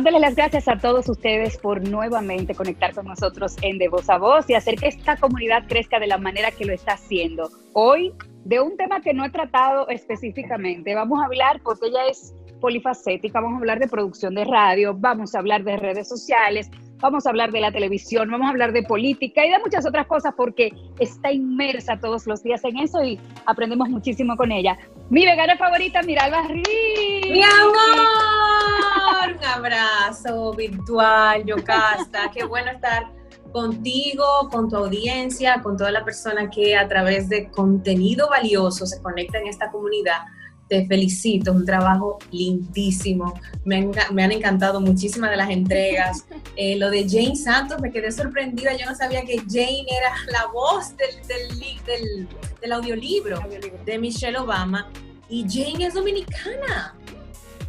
Dándoles las gracias a todos ustedes por nuevamente conectar con nosotros en De Voz a Voz y hacer que esta comunidad crezca de la manera que lo está haciendo. Hoy, de un tema que no he tratado específicamente, vamos a hablar, porque ella es polifacética, vamos a hablar de producción de radio, vamos a hablar de redes sociales, vamos a hablar de la televisión, vamos a hablar de política y de muchas otras cosas porque está inmersa todos los días en eso y aprendemos muchísimo con ella. Mi vegana favorita, Miralba Riz. ¡Mi amor! Un abrazo virtual, Yocasta. Qué bueno estar contigo, con tu audiencia, con toda la persona que a través de contenido valioso se conecta en esta comunidad te felicito, un trabajo lindísimo. Me, han encantado muchísimas de las entregas. Eh, lo de Jane Santos, me quedé sorprendida. Yo no sabía que Jane era la voz del, del, del, audiolibro, de Michelle Obama. Y Jane es dominicana.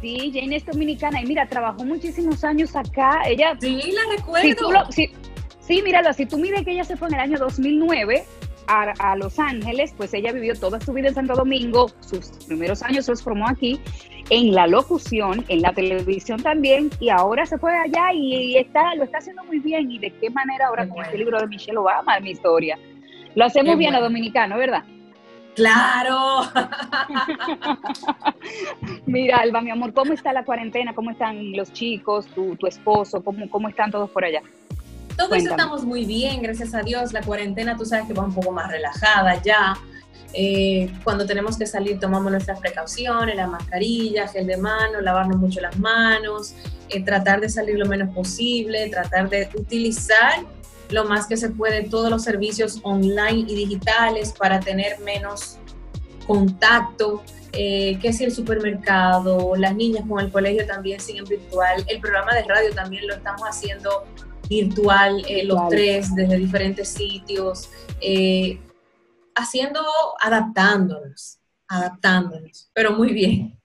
Sí, Jane es dominicana. Y mira, trabajó muchísimos años acá. Ella. Sí, la recuerdo. sí, míralo, si tú miras que ella se fue en el año 2009 a, Los Ángeles, pues ella vivió toda su vida en Santo Domingo, sus primeros años los formó aquí, en la locución, en la televisión también, y ahora se fue allá y, está, lo está haciendo muy bien. ¿Y de qué manera ahora con este libro de Michelle Obama, mi historia? Lo hacemos bien a dominicano, ¿verdad? Claro. Mira, Alba, mi amor, ¿cómo está la cuarentena? ¿Cómo están los chicos, tu, tu esposo? ¿Cómo, ¿Cómo están todos por allá? Todos estamos muy bien, gracias a Dios. La cuarentena, tú sabes que va un poco más relajada ya. Eh, cuando tenemos que salir tomamos nuestras precauciones, la mascarilla, gel de mano, lavarnos mucho las manos, eh, tratar de salir lo menos posible, tratar de utilizar lo más que se puede todos los servicios online y digitales para tener menos contacto, eh, que si el supermercado, las niñas con el colegio también siguen virtual, el programa de radio también lo estamos haciendo virtual, eh, los tres desde diferentes sitios, eh, haciendo, adaptándonos, adaptándonos, pero muy bien.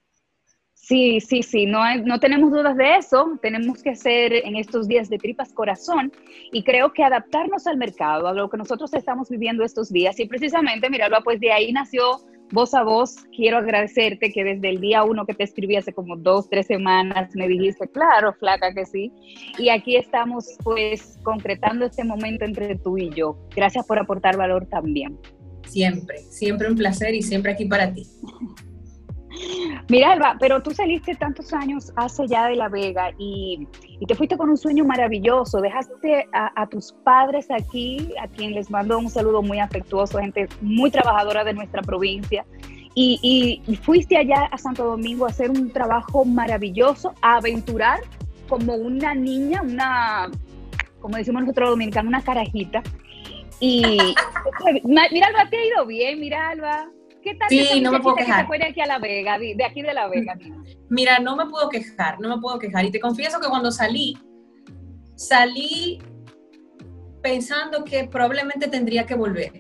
Sí, sí, sí, no, no tenemos dudas de eso. Tenemos que hacer en estos días de tripas corazón y creo que adaptarnos al mercado, a lo que nosotros estamos viviendo estos días. Y precisamente, míralo, pues de ahí nació voz a voz, quiero agradecerte que desde el día uno que te escribí hace como dos, tres semanas, me dijiste, claro, flaca que sí. Y aquí estamos pues concretando este momento entre tú y yo. Gracias por aportar valor también. Siempre, siempre un placer y siempre aquí para ti. Mira, Alba, pero tú saliste tantos años hace ya de La Vega y, te fuiste con un sueño maravilloso. Dejaste a, tus padres aquí, a quien les mando un saludo muy afectuoso, gente muy trabajadora de nuestra provincia. Y, fuiste allá a Santo Domingo a hacer un trabajo maravilloso, a aventurar como una niña, una, como decimos nosotros dominicanos, una carajita. Y mira, Alba, te ha ido bien, mira, Alba. ¿Qué tal sí, no me puedo quejar. Que aquí a La Vega, de aquí de La Vega. Mira, no me puedo quejar, no me puedo quejar. Y te confieso que cuando salí, salí pensando que probablemente tendría que volver.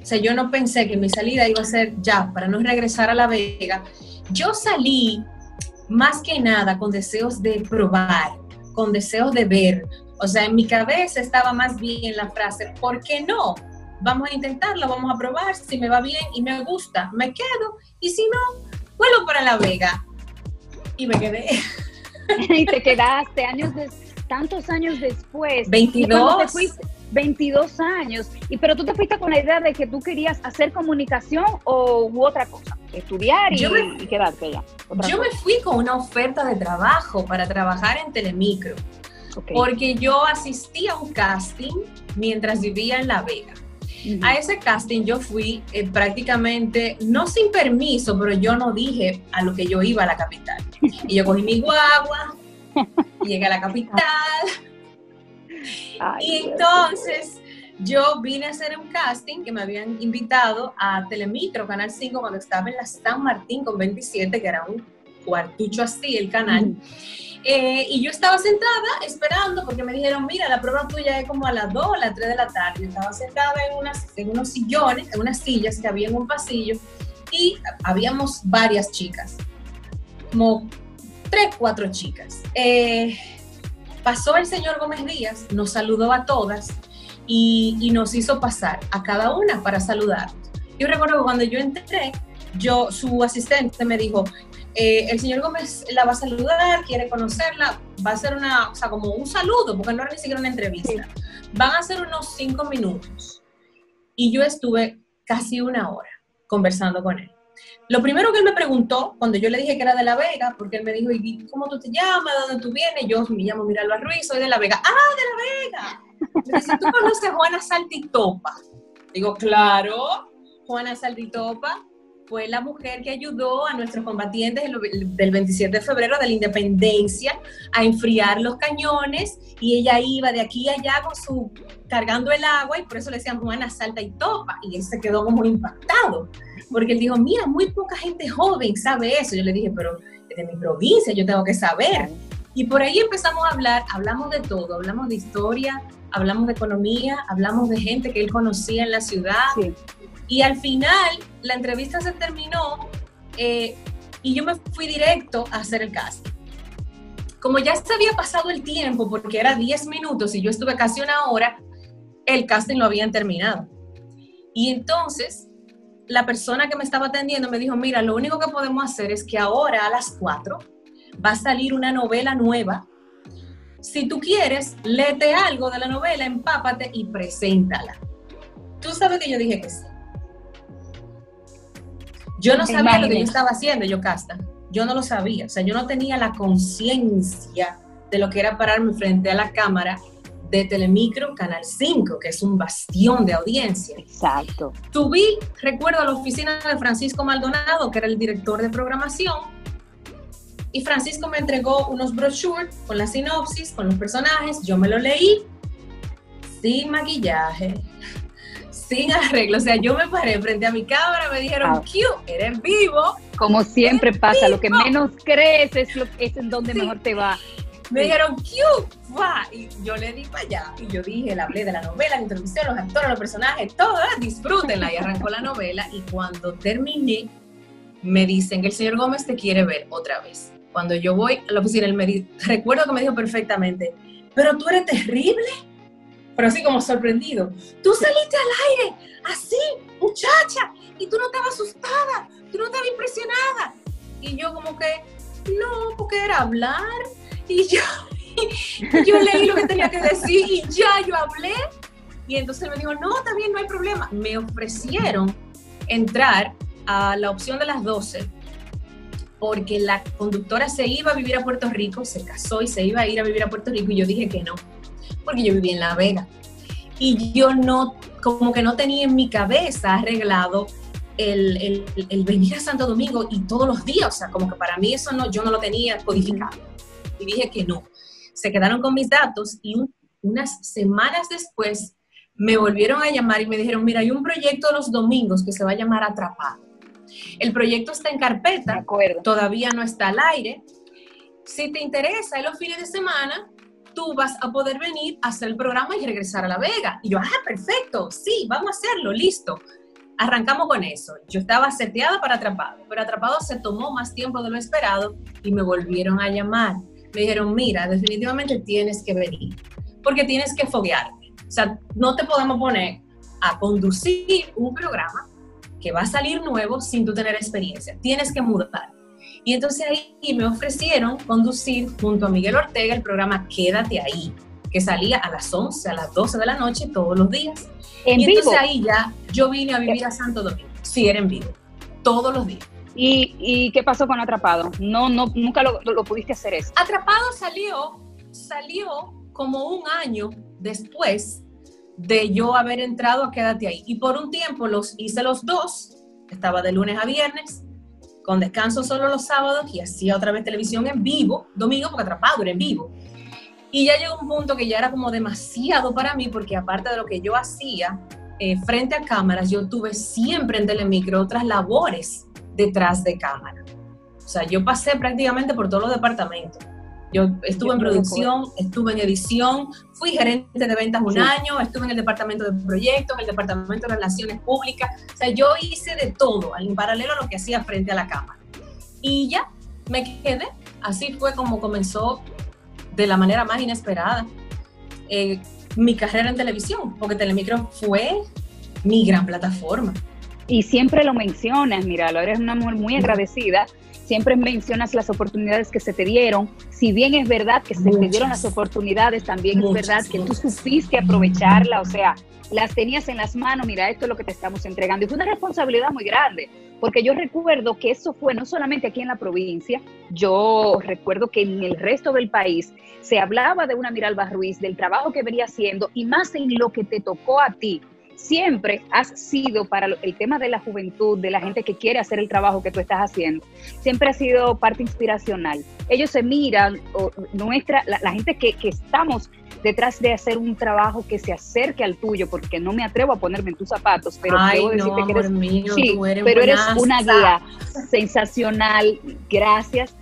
O sea, yo no pensé que mi salida iba a ser ya, para no regresar a La Vega. Yo salí más que nada con deseos de probar, con deseos de ver. O sea, en mi cabeza estaba más bien la frase, ¿por qué no? Vamos a intentarlo, vamos a probar, si me va bien y me gusta, me quedo, y si no, vuelvo para La Vega. Y me quedé. y te quedaste años de, tantos años después. 22. 22 años. Y pero tú te fuiste con la idea de que tú querías hacer comunicación o u otra cosa, estudiar y, quedarte allá. Yo me fui con una oferta de trabajo para trabajar en Telemicro. Porque yo asistí a un casting mientras vivía en La Vega. A ese casting yo fui eh, prácticamente, no sin permiso, pero yo no dije a lo que yo iba a la capital. Y yo cogí mi guagua, llegué a la capital. y entonces yo vine a hacer un casting que me habían invitado a Telemicro, Canal 5, cuando estaba en la San Martín con 27, que era un cuartucho así el canal. Eh, y yo estaba sentada esperando porque me dijeron, mira, la prueba tuya es como a las 2 o a las 3 de la tarde. Yo estaba sentada en, unas, en unos sillones, en unas sillas que había en un pasillo y habíamos varias chicas, como 3, 4 chicas. Eh, pasó el señor Gómez Díaz, nos saludó a todas y, y nos hizo pasar a cada una para saludar. Yo recuerdo que cuando yo entré, yo, su asistente me dijo, eh, el señor Gómez la va a saludar, quiere conocerla, va a hacer una, o sea, como un saludo, porque no era ni siquiera una entrevista. Van a hacer unos cinco minutos. Y yo estuve casi una hora conversando con él. Lo primero que él me preguntó, cuando yo le dije que era de La Vega, porque él me dijo, ¿y cómo tú te llamas? ¿De dónde tú vienes? Yo me llamo Miralba Ruiz, soy de La Vega. ¡Ah, de La Vega! Me dice, ¿tú conoces a Juana Saltitopa? Digo, claro, Juana Saltitopa fue la mujer que ayudó a nuestros combatientes del 27 de febrero de la independencia a enfriar los cañones y ella iba de aquí a allá con su cargando el agua y por eso le decían Juana salta y topa y él se quedó como impactado porque él dijo, mira, muy poca gente joven sabe eso. Yo le dije, pero de mi provincia yo tengo que saber. Y por ahí empezamos a hablar, hablamos de todo, hablamos de historia, hablamos de economía, hablamos de gente que él conocía en la ciudad. Y al final la entrevista se terminó eh, y yo me fui directo a hacer el casting. Como ya se había pasado el tiempo, porque era 10 minutos y yo estuve casi una hora, el casting lo habían terminado. Y entonces la persona que me estaba atendiendo me dijo, mira, lo único que podemos hacer es que ahora a las 4 va a salir una novela nueva. Si tú quieres, léete algo de la novela, empápate y preséntala. Tú sabes que yo dije que sí. Yo no sabía lo que yo estaba haciendo, yo casta. Yo no lo sabía. O sea, yo no tenía la conciencia de lo que era pararme frente a la cámara de Telemicro Canal 5, que es un bastión de audiencia. Exacto. Subí, recuerdo, a la oficina de Francisco Maldonado, que era el director de programación, y Francisco me entregó unos brochures con la sinopsis, con los personajes, yo me lo leí sin maquillaje, sin arreglo. O sea, yo me paré frente a mi cámara, me dijeron, Q, eres vivo. Como siempre pasa, lo que menos crees es, lo, es en donde mejor te va. Me dijeron, Q, va. Y yo le di para allá. Y yo dije, le hablé de la novela, la introducción, los actores, los personajes, todo, disfrútenla. Y arrancó la novela. Y cuando terminé, me dicen que el señor Gómez te quiere ver otra vez. Cuando yo voy a la oficina, él me recuerdo que me dijo perfectamente, pero tú eres terrible. Pero así como sorprendido. Tú saliste al aire, así, muchacha, y tú no estabas asustada, tú no estabas impresionada. Y yo como que, no, porque era hablar y yo, yo leí lo que tenía que decir y ya yo hablé. Y entonces me dijo, no, bien, no hay problema. Me ofrecieron entrar a la opción de las 12 porque la conductora se iba a vivir a Puerto Rico, se casó y se iba a ir a vivir a Puerto Rico y yo dije que no, porque yo vivía en La Vega. Y yo no, como que no tenía en mi cabeza arreglado el, el, el, venir a Santo Domingo y todos los días, o sea, como que para mí eso no, yo no lo tenía codificado y dije que no. Se quedaron con mis datos y unas semanas después me volvieron a llamar y me dijeron, mira, hay un proyecto los domingos que se va a llamar Atrapado. El proyecto está en carpeta, todavía no está al aire. Si te interesa, en los fines de semana, tú vas a poder venir a hacer el programa y regresar a La Vega. Y yo, ah, perfecto, sí, vamos a hacerlo, listo. Arrancamos con eso. Yo estaba seteada para Atrapado, pero Atrapado se tomó más tiempo de lo esperado y me volvieron a llamar me dijeron, mira, definitivamente tienes que venir, porque tienes que foguearte. O sea, no te podemos poner a conducir un programa que va a salir nuevo sin tú tener experiencia. Tienes que mudar. Y entonces ahí me ofrecieron conducir junto a Miguel Ortega el programa Quédate ahí, que salía a las 11, a las 12 de la noche todos los días. ¿En y entonces ahí ya yo vine a vivir a Santo Domingo. Sí, era en vivo, todos los días. ¿Y, qué pasó con Atrapado? No, no, nunca lo, pudiste hacer eso. Atrapado salió, salió como un año después de yo haber entrado a Quédate ahí. Y por un tiempo los hice los dos, estaba de lunes a viernes, con descanso solo los sábados y hacía otra vez televisión en vivo, domingo porque Atrapado era en vivo. Y ya llegó un punto que ya era como demasiado para mí porque aparte de lo que yo hacía eh, frente a cámaras, yo tuve siempre en Telemicro otras labores detrás de cámara. O sea, yo pasé prácticamente por todos los departamentos. Yo estuve en producción, estuve en edición, fui gerente de ventas un año, estuve en el departamento de proyectos, en el departamento de relaciones públicas. O sea, yo hice de todo, en paralelo a lo que hacía frente a la cámara. Y ya, me quedé. Así fue como comenzó de la manera más inesperada eh, mi carrera en televisión, porque Telemicro fue mi gran plataforma y siempre lo mencionas, mira, eres una mujer muy agradecida siempre mencionas las oportunidades que se te dieron. Si bien es verdad que se te dieron las oportunidades, también es verdad que tú supiste aprovecharla, o sea, las tenías en las manos, mira, esto es lo que te estamos entregando. Y fue una responsabilidad muy grande, porque yo recuerdo que eso fue no solamente aquí en la provincia, yo recuerdo que en el resto del país se hablaba de una Miralba Ruiz, del trabajo que venía haciendo y más en lo que te tocó a ti siempre has sido para el tema de la juventud, de la gente que quiere hacer el trabajo que tú estás haciendo, siempre ha sido parte inspiracional. Ellos se miran, nuestra, la, gente que, estamos detrás de hacer un trabajo que se acerque al tuyo, porque no me atrevo a ponerme en tus zapatos, pero debo decirte que eres, mío, pero eres una guía sensacional, gracias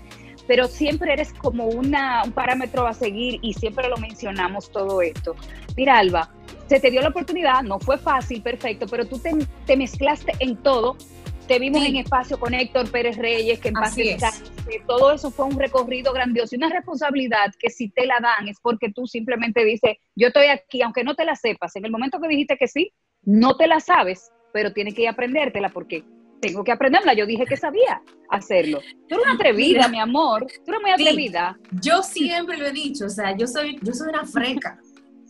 pero siempre eres como una, un parámetro a seguir y siempre lo mencionamos todo esto. Mira, Alba, se te dio la oportunidad, no fue fácil, perfecto, pero tú te, mezclaste en todo. Te vimos en espacio con Héctor Pérez Reyes, que en paz todo eso fue un recorrido grandioso y una responsabilidad que si te la dan es porque tú simplemente dices, yo estoy aquí, aunque no te la sepas. En el momento que dijiste que sí, no te la sabes, pero tienes que aprendértela porque tengo que aprenderla. Yo dije que sabía hacerlo. Tú eres una atrevida, mi amor. Tú eres muy atrevida. yo siempre lo he dicho, o sea, yo soy, yo soy una freca.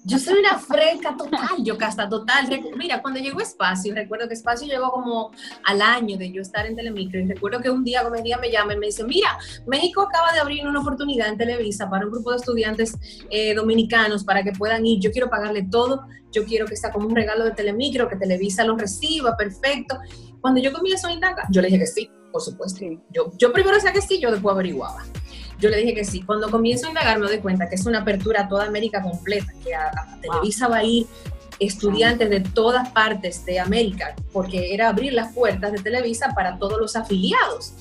Yo soy una freca total, yo casta total. Mira, cuando llegó Espacio, recuerdo que Espacio llegó como al año de yo estar en Telemicro y recuerdo que un día, como día me llama y me dice, mira, México acaba de abrir una oportunidad en Televisa para un grupo de estudiantes eh, dominicanos para que puedan ir, yo quiero pagarle todo, yo quiero que sea como un regalo de Telemicro, que Televisa lo reciba, perfecto. Cuando yo comienzo a indagar, yo le dije que sí, por supuesto. Yo, yo primero decía que sí, yo después averiguaba. Yo le dije que sí. Cuando comienzo a indagar me doy cuenta que es una apertura a toda América completa, que a, Televisa va a ir estudiantes de todas partes de América, porque era abrir las puertas de Televisa para todos los afiliados.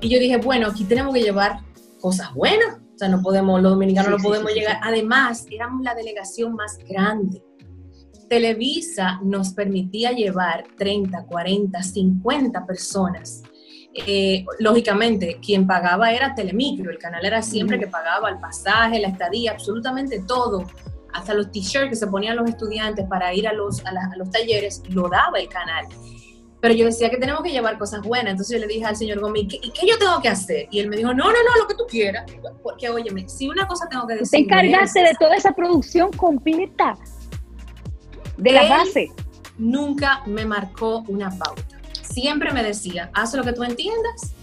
Y yo dije, bueno, aquí tenemos que llevar cosas buenas. O sea, no podemos, los dominicanos no podemos llegar. Además, éramos la delegación más grande. Televisa nos permitía llevar 30, 40, 50 personas eh, lógicamente, quien pagaba era Telemicro, el canal era siempre que pagaba el pasaje, la estadía, absolutamente todo, hasta los t-shirts que se ponían los estudiantes para ir a los, a, los talleres, lo daba el canal. Pero yo decía que tenemos que llevar cosas buenas, entonces yo le dije al señor Gómez, ¿y qué yo tengo que hacer? Y él me dijo, no, no, no, lo que tú quieras. Porque, óyeme, si una cosa tengo que decir... Te encargaste de toda esa producción completa, de la base. Nunca me marcó una pauta siempre me decía, haz lo que tú entiendas,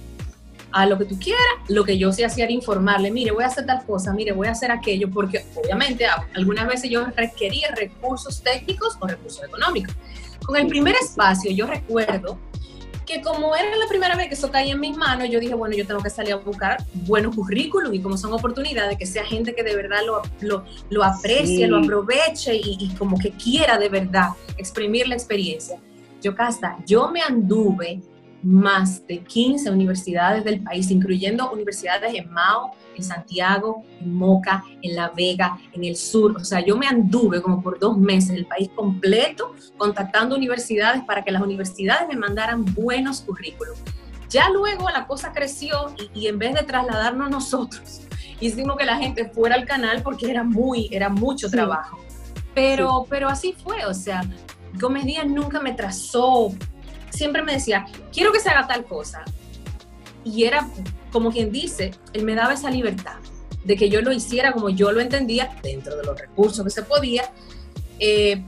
a lo que tú quieras, lo que yo sé hacía era informarle, mire, voy a hacer tal cosa, mire, voy a hacer aquello, porque obviamente algunas veces yo requería recursos técnicos o recursos económicos. Con el primer espacio yo recuerdo que como era la primera vez que eso caía en mis manos, yo dije, bueno, yo tengo que salir a buscar buenos currículums y como son oportunidades, que sea gente que de verdad lo, lo, lo aprecie, lo aproveche y, y como que quiera de verdad exprimir la experiencia yo Casta, yo me anduve más de 15 universidades del país, incluyendo universidades en Mao, en Santiago, en Moca, en La Vega, en el sur. O sea, yo me anduve como por dos meses el país completo contactando universidades para que las universidades me mandaran buenos currículos. Ya luego la cosa creció y, en vez de trasladarnos nosotros, hicimos que la gente fuera al canal porque era muy, era mucho trabajo. Pero, pero así fue, o sea, Gómez Díaz nunca me trazó, siempre me decía, quiero que se haga tal cosa. Y era como quien dice, él me daba esa libertad de que yo lo hiciera como yo lo entendía, dentro de los recursos que se podía. Eh,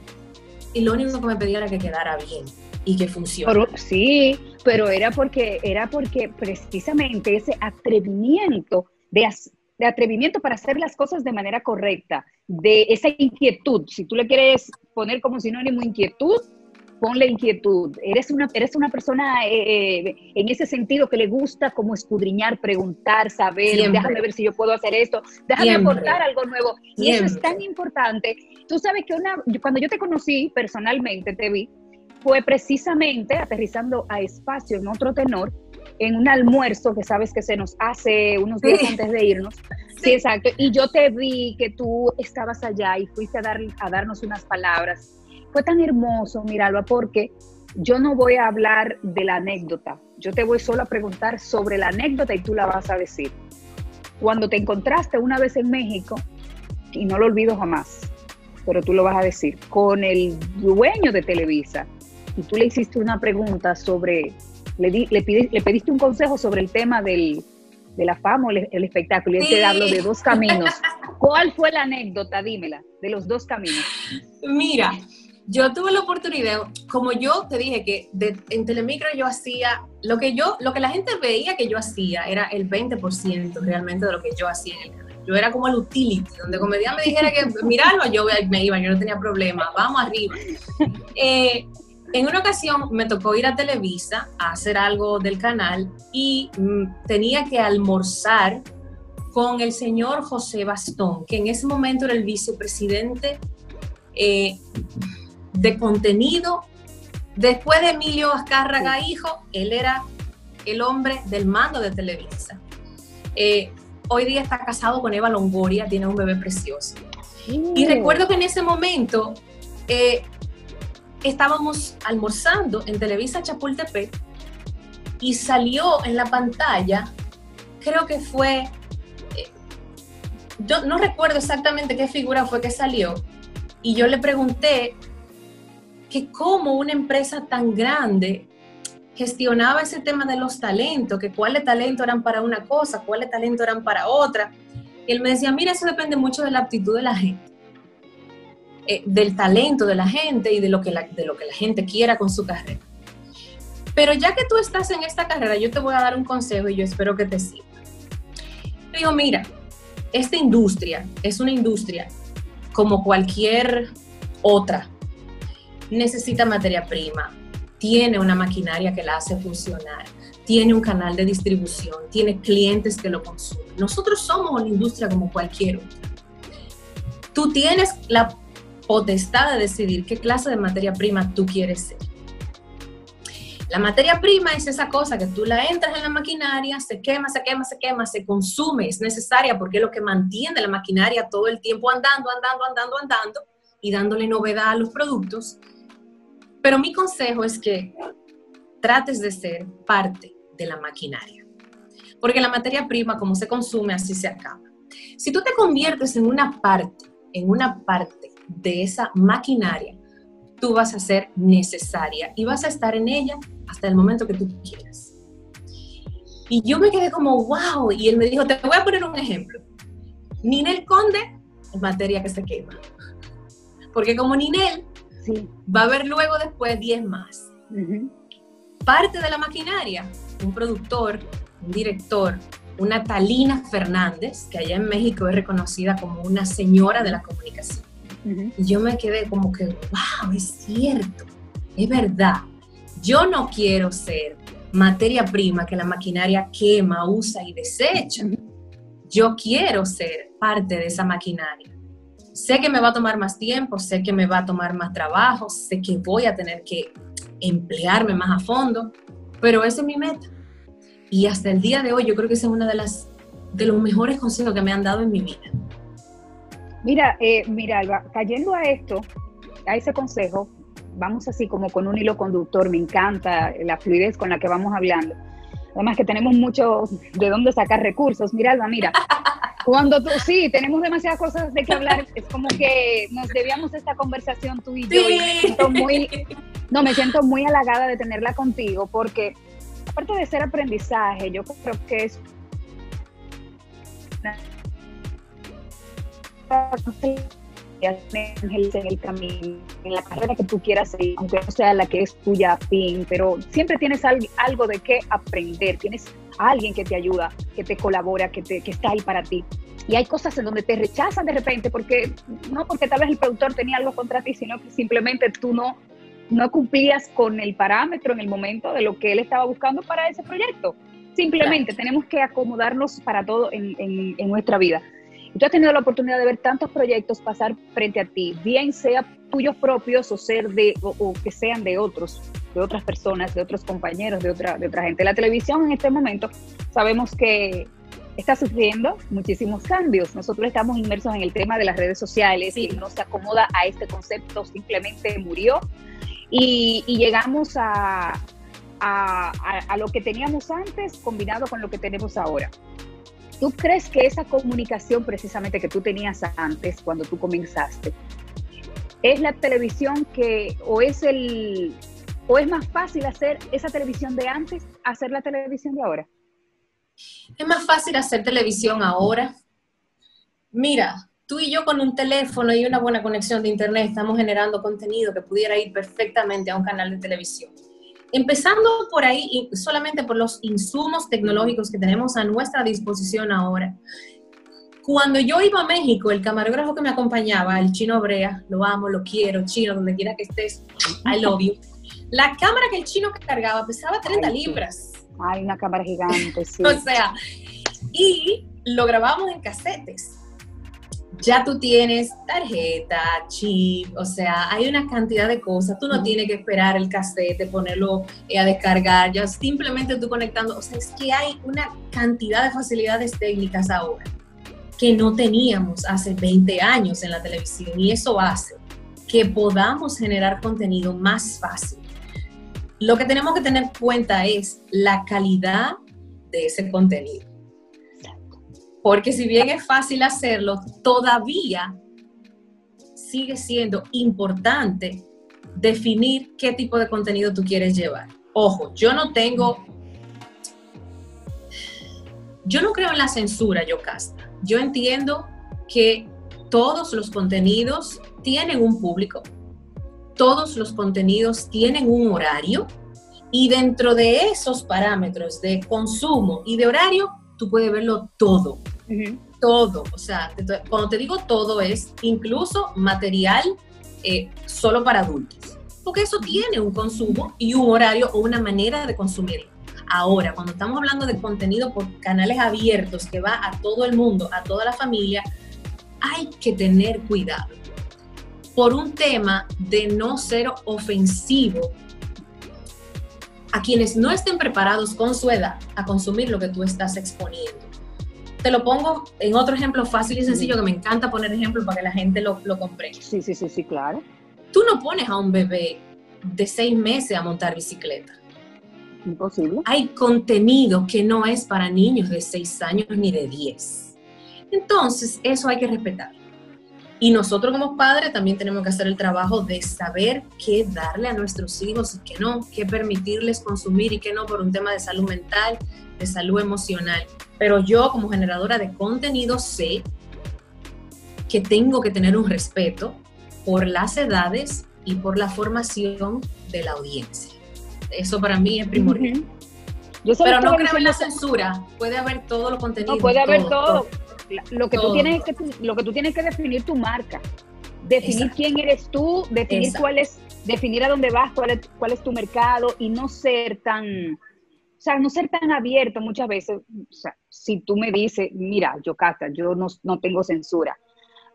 y lo único que me pedía era que quedara bien y que funcione. sí, pero era porque, era porque precisamente ese atrevimiento de, de atrevimiento para hacer las cosas de manera correcta, de esa inquietud. Si tú le quieres poner como sinónimo inquietud, ponle inquietud. Eres una, eres una persona eh, eh, en ese sentido que le gusta como escudriñar, preguntar, saber, déjame ver si yo puedo hacer esto, déjame aportar algo nuevo. Y eso es tan importante. Tú sabes que una, cuando yo te conocí personalmente, te vi, fue precisamente aterrizando a espacio en otro tenor, en un almuerzo que sabes que se nos hace unos días antes de irnos. Sí. exacto. Y yo te vi que tú estabas allá y fuiste a, dar, a darnos unas palabras. Fue tan hermoso, Miralba, porque yo no voy a hablar de la anécdota. Yo te voy solo a preguntar sobre la anécdota y tú la vas a decir. Cuando te encontraste una vez en México, y no lo olvido jamás, pero tú lo vas a decir, con el dueño de Televisa, y tú le hiciste una pregunta sobre le, di, le, le, pediste un consejo sobre el tema del, de la fama o el, espectáculo, y él te habló de dos caminos. ¿Cuál fue la anécdota? Dímela, de los dos caminos. Mira, yo tuve la oportunidad, como yo te dije que en Telemicro yo hacía, lo que yo, lo que la gente veía que yo hacía era el 20% realmente de lo que yo hacía en el canal. Yo era como el utility, donde comedia me dijera que mirarlo, yo me iba, yo no tenía problema, vamos arriba. Eh, en una ocasión me tocó ir a Televisa a hacer algo del canal y mm, tenía que almorzar con el señor José Bastón, que en ese momento era el vicepresidente eh, de contenido. Después de Emilio Azcárraga, hijo, él era el hombre del mando de Televisa. Eh, hoy día está casado con Eva Longoria, tiene un bebé precioso. Y recuerdo que en ese momento eh, estábamos almorzando en Televisa Chapultepec y salió en la pantalla, creo que fue, eh, yo no recuerdo exactamente qué figura fue que salió, y yo le pregunté que cómo una empresa tan grande gestionaba ese tema de los talentos, que cuáles talentos eran para una cosa, cuáles talentos eran para otra. Y él me decía, mira, eso depende mucho de la aptitud de la gente, eh, del talento de la gente y de lo, que la, de lo que la gente quiera con su carrera. Pero ya que tú estás en esta carrera, yo te voy a dar un consejo y yo espero que te sirva. Digo, mira, esta industria es una industria como cualquier otra. Necesita materia prima, tiene una maquinaria que la hace funcionar, tiene un canal de distribución, tiene clientes que lo consumen. Nosotros somos una industria como cualquier otra. Tú tienes la potestad de decidir qué clase de materia prima tú quieres ser. La materia prima es esa cosa que tú la entras en la maquinaria, se quema, se quema, se quema, se consume, es necesaria porque es lo que mantiene la maquinaria todo el tiempo andando, andando, andando, andando y dándole novedad a los productos pero mi consejo es que trates de ser parte de la maquinaria. Porque la materia prima, como se consume, así se acaba. Si tú te conviertes en una parte, en una parte de esa maquinaria, tú vas a ser necesaria y vas a estar en ella hasta el momento que tú quieras. Y yo me quedé como, wow, y él me dijo, te voy a poner un ejemplo. Ninel Conde es materia que se quema. Porque como Ninel Va a haber luego después 10 más. Parte de la maquinaria, un productor, un director, una Talina Fernández, que allá en México es reconocida como una señora de la comunicación. Y yo me quedé como que, wow, es cierto, es verdad. Yo no quiero ser materia prima que la maquinaria quema, usa y desecha. Yo quiero ser parte de esa maquinaria sé que me va a tomar más tiempo, sé que me va a tomar más trabajo, sé que voy a tener que emplearme más a fondo, pero esa es mi meta. Y hasta el día de hoy yo creo que ese es uno de, las, de los mejores consejos que me han dado en mi vida. Mira, eh, mira, Alba, cayendo a esto, a ese consejo, vamos así como con un hilo conductor, me encanta la fluidez con la que vamos hablando. Además que tenemos mucho de dónde sacar recursos. Mira, Alba, mira, Cuando tú, sí, tenemos demasiadas cosas de que hablar, es como que nos debíamos esta conversación tú y yo. Y me siento muy, no, me siento muy halagada de tenerla contigo porque aparte de ser aprendizaje, yo creo que es en el camino, en la carrera que tú quieras seguir, aunque no sea la que es tuya a fin, pero siempre tienes algo de qué aprender, tienes alguien que te ayuda, que te colabora, que, te, que está ahí para ti. Y hay cosas en donde te rechazan de repente, porque no porque tal vez el productor tenía algo contra ti, sino que simplemente tú no, no cumplías con el parámetro en el momento de lo que él estaba buscando para ese proyecto. Simplemente tenemos que acomodarnos para todo en, en nuestra vida. Y tú has tenido la oportunidad de ver tantos proyectos pasar frente a ti, bien sea tuyos propios o ser de o, que sean de otros, de otras personas, de otros compañeros, de otra de otra gente. La televisión en este momento sabemos que está sufriendo muchísimos cambios. Nosotros estamos inmersos en el tema de las redes sociales y no se acomoda a este concepto, simplemente murió y, llegamos a, a lo que teníamos antes combinado con lo que tenemos ahora. ¿Tú crees que esa comunicación precisamente que tú tenías antes, cuando tú comenzaste, es la televisión que, o es el, ¿O es más fácil hacer esa televisión de antes, hacer la televisión de ahora? Es más fácil hacer televisión ahora. Mira, tú y yo con un teléfono y una buena conexión de internet estamos generando contenido que pudiera ir perfectamente a un canal de televisión. Empezando por ahí, solamente por los insumos tecnológicos que tenemos a nuestra disposición ahora. Cuando yo iba a México, el camarógrafo que me acompañaba, el chino Brea, lo amo, lo quiero, chino, donde quiera que estés, I love you. La cámara que el chino cargaba pesaba 30 libras. Ay, una cámara gigante, sí. o sea, y lo grabábamos en casetes ya tú tienes tarjeta, chip, o sea, hay una cantidad de cosas. Tú no tienes que esperar el cassette, ponerlo eh, a descargar, ya simplemente tú conectando. O sea, es que hay una cantidad de facilidades técnicas ahora que no teníamos hace 20 años en la televisión y eso hace que podamos generar contenido más fácil. Lo que tenemos que tener en cuenta es la calidad de ese contenido. Porque si bien es fácil hacerlo, todavía sigue siendo importante definir qué tipo de contenido tú quieres llevar. Ojo, yo no tengo, yo no creo en la censura, yo casta. Yo entiendo que todos los contenidos tienen un público, todos los contenidos tienen un horario y dentro de esos parámetros de consumo y de horario, tú puedes verlo todo. Todo, o sea, cuando te digo todo es incluso material eh, solo para adultos, porque eso tiene un consumo y un horario o una manera de consumirlo. Ahora, cuando estamos hablando de contenido por canales abiertos que va a todo el mundo, a toda la familia, hay que tener cuidado por un tema de no ser ofensivo a quienes no estén preparados con su edad a consumir lo que tú estás exponiendo. Te lo pongo en otro ejemplo fácil y sencillo que me encanta poner ejemplo para que la gente lo, lo comprenda. Sí, sí, sí, sí, claro. Tú no pones a un bebé de seis meses a montar bicicleta. Imposible. Hay contenido que no es para niños de seis años ni de diez. Entonces, eso hay que respetar. Y nosotros como padres también tenemos que hacer el trabajo de saber qué darle a nuestros hijos y qué no, qué permitirles consumir y qué no por un tema de salud mental, de salud emocional. Pero yo como generadora de contenido sé que tengo que tener un respeto por las edades y por la formación de la audiencia. Eso para mí es primordial. Pero no creo en la censura. Puede haber todo lo contenido. No, puede haber todo. Lo, que tú tienes que, lo que tú tienes que definir tu marca. Definir quién eres tú, definir cuál es, definir a dónde vas, cuál es, cuál es tu mercado y no ser tan, o sea, no ser tan abierto muchas veces, o sea, si tú me dices, mira, yo Cata, yo no, no tengo censura.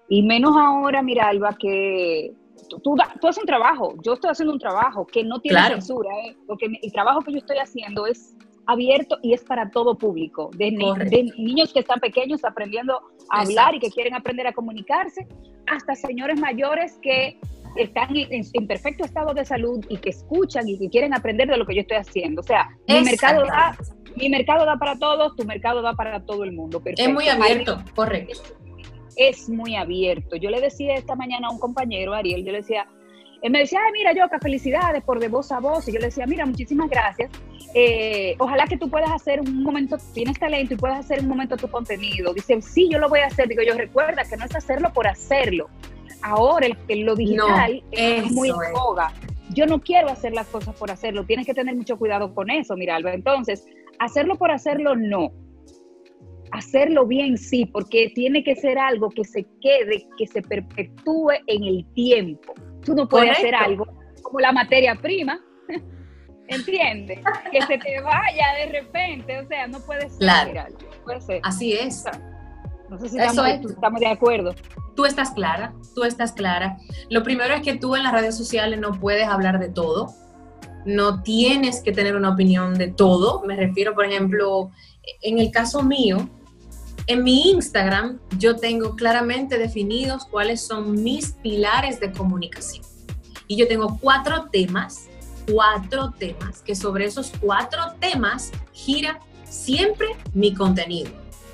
Y menos ahora, mira, Alba, que tú, tú, haces un trabajo, yo estoy haciendo un trabajo que no tiene censura, ¿eh? porque el trabajo que yo estoy haciendo es abierto y es para todo público, de, niños que están pequeños aprendiendo a hablar y que quieren aprender a comunicarse, hasta señores mayores que están en, perfecto estado de salud y que escuchan y que quieren aprender de lo que yo estoy haciendo. O sea, mi mercado da, mi mercado da para todos, tu mercado da para todo el mundo. Es muy abierto, correcto. Es muy abierto. Yo le decía esta mañana a un compañero, Ariel, yo le decía, él me decía, Ay, mira, Yoka, felicidades por de voz a voz. Y yo le decía, mira, muchísimas gracias. Eh, ojalá que tú puedas hacer un momento, tienes talento y puedas hacer un momento tu contenido. Dice, sí, yo lo voy a hacer. Digo, yo recuerda que no es hacerlo por hacerlo ahora el, lo digital es muy en Yo no quiero hacer las cosas por hacerlo, tienes que tener mucho cuidado con eso, mira, Alba. Entonces, hacerlo por hacerlo, no. Hacerlo bien, sí, porque tiene que ser algo que se quede, que se perpetúe en el tiempo. Tú no puedes hacer algo como la materia prima, ¿entiendes? que se te vaya de repente, o sea, no puede ser. Claro. puede ser. Así es. No sé si estamos de acuerdo tú estás clara, tú estás clara. Lo primero es que tú en las redes sociales no puedes hablar de todo, no tienes que tener una opinión de todo. Me refiero, por ejemplo, en el caso mío, en mi Instagram yo tengo claramente definidos cuáles son mis pilares de comunicación. Y yo tengo cuatro temas, cuatro temas, que sobre esos cuatro temas gira siempre mi contenido.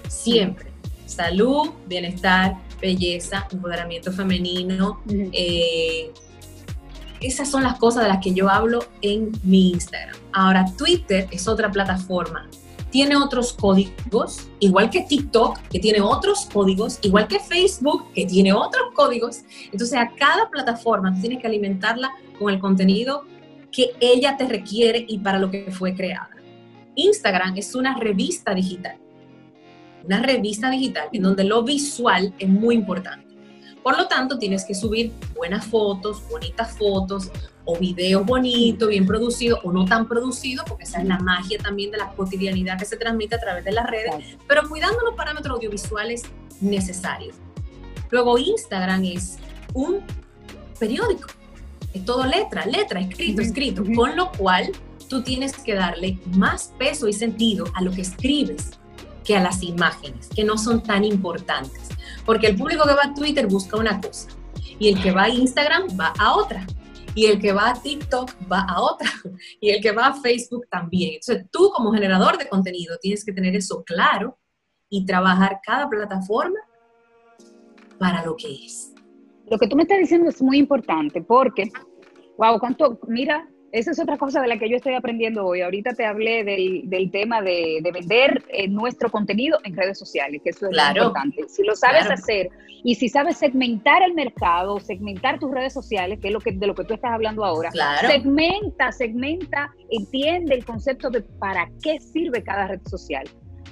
Siempre. Salud, bienestar, belleza, empoderamiento femenino, eh, esas son las cosas de las que yo hablo en mi Instagram. Ahora, Twitter es otra plataforma. Tiene otros códigos, igual que TikTok, que tiene otros códigos, igual que Facebook, que tiene otros códigos. Entonces, a cada plataforma tienes que alimentarla con el contenido que ella te requiere y para lo que fue creada. Instagram es una revista digital. Una revista digital en donde lo visual es muy importante. Por lo tanto, tienes que subir buenas fotos, bonitas fotos o videos bonitos, bien producidos o no tan producidos, porque esa es la magia también de la cotidianidad que se transmite a través de las redes, pero cuidando los parámetros audiovisuales necesarios. Luego, Instagram es un periódico. Es todo letra, letra, escrito, escrito, con lo cual tú tienes que darle más peso y sentido a lo que escribes que a las imágenes, que no son tan importantes. Porque el público que va a Twitter busca una cosa y el que va a Instagram va a otra. Y el que va a TikTok va a otra. Y el que va a Facebook también. Entonces tú como generador de contenido tienes que tener eso claro y trabajar cada plataforma para lo que es. Lo que tú me estás diciendo es muy importante porque, wow, cuánto, mira, esa es otra cosa de la que yo estoy aprendiendo hoy. Ahorita te hablé del, tema de, vender eh, nuestro contenido en redes sociales, que eso es importante. Si lo sabes hacer y si sabes segmentar el mercado, segmentar tus redes sociales, que es lo que, de lo que tú estás hablando ahora, segmenta, segmenta, entiende el concepto de para qué sirve cada red social.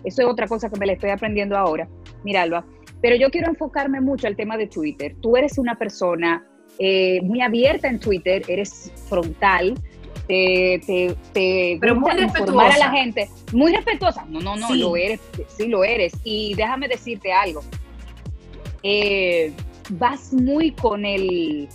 Eso es otra cosa que me la estoy aprendiendo ahora. Mira, Alba. Pero yo quiero enfocarme mucho al tema de Twitter. Tú eres una persona eh, muy abierta en Twitter, eres frontal, te, te, te Pero muy informar a la gente. Muy respetuosa. No, no, no, lo eres, sí lo eres. Y déjame decirte algo. Eh, vas muy con el,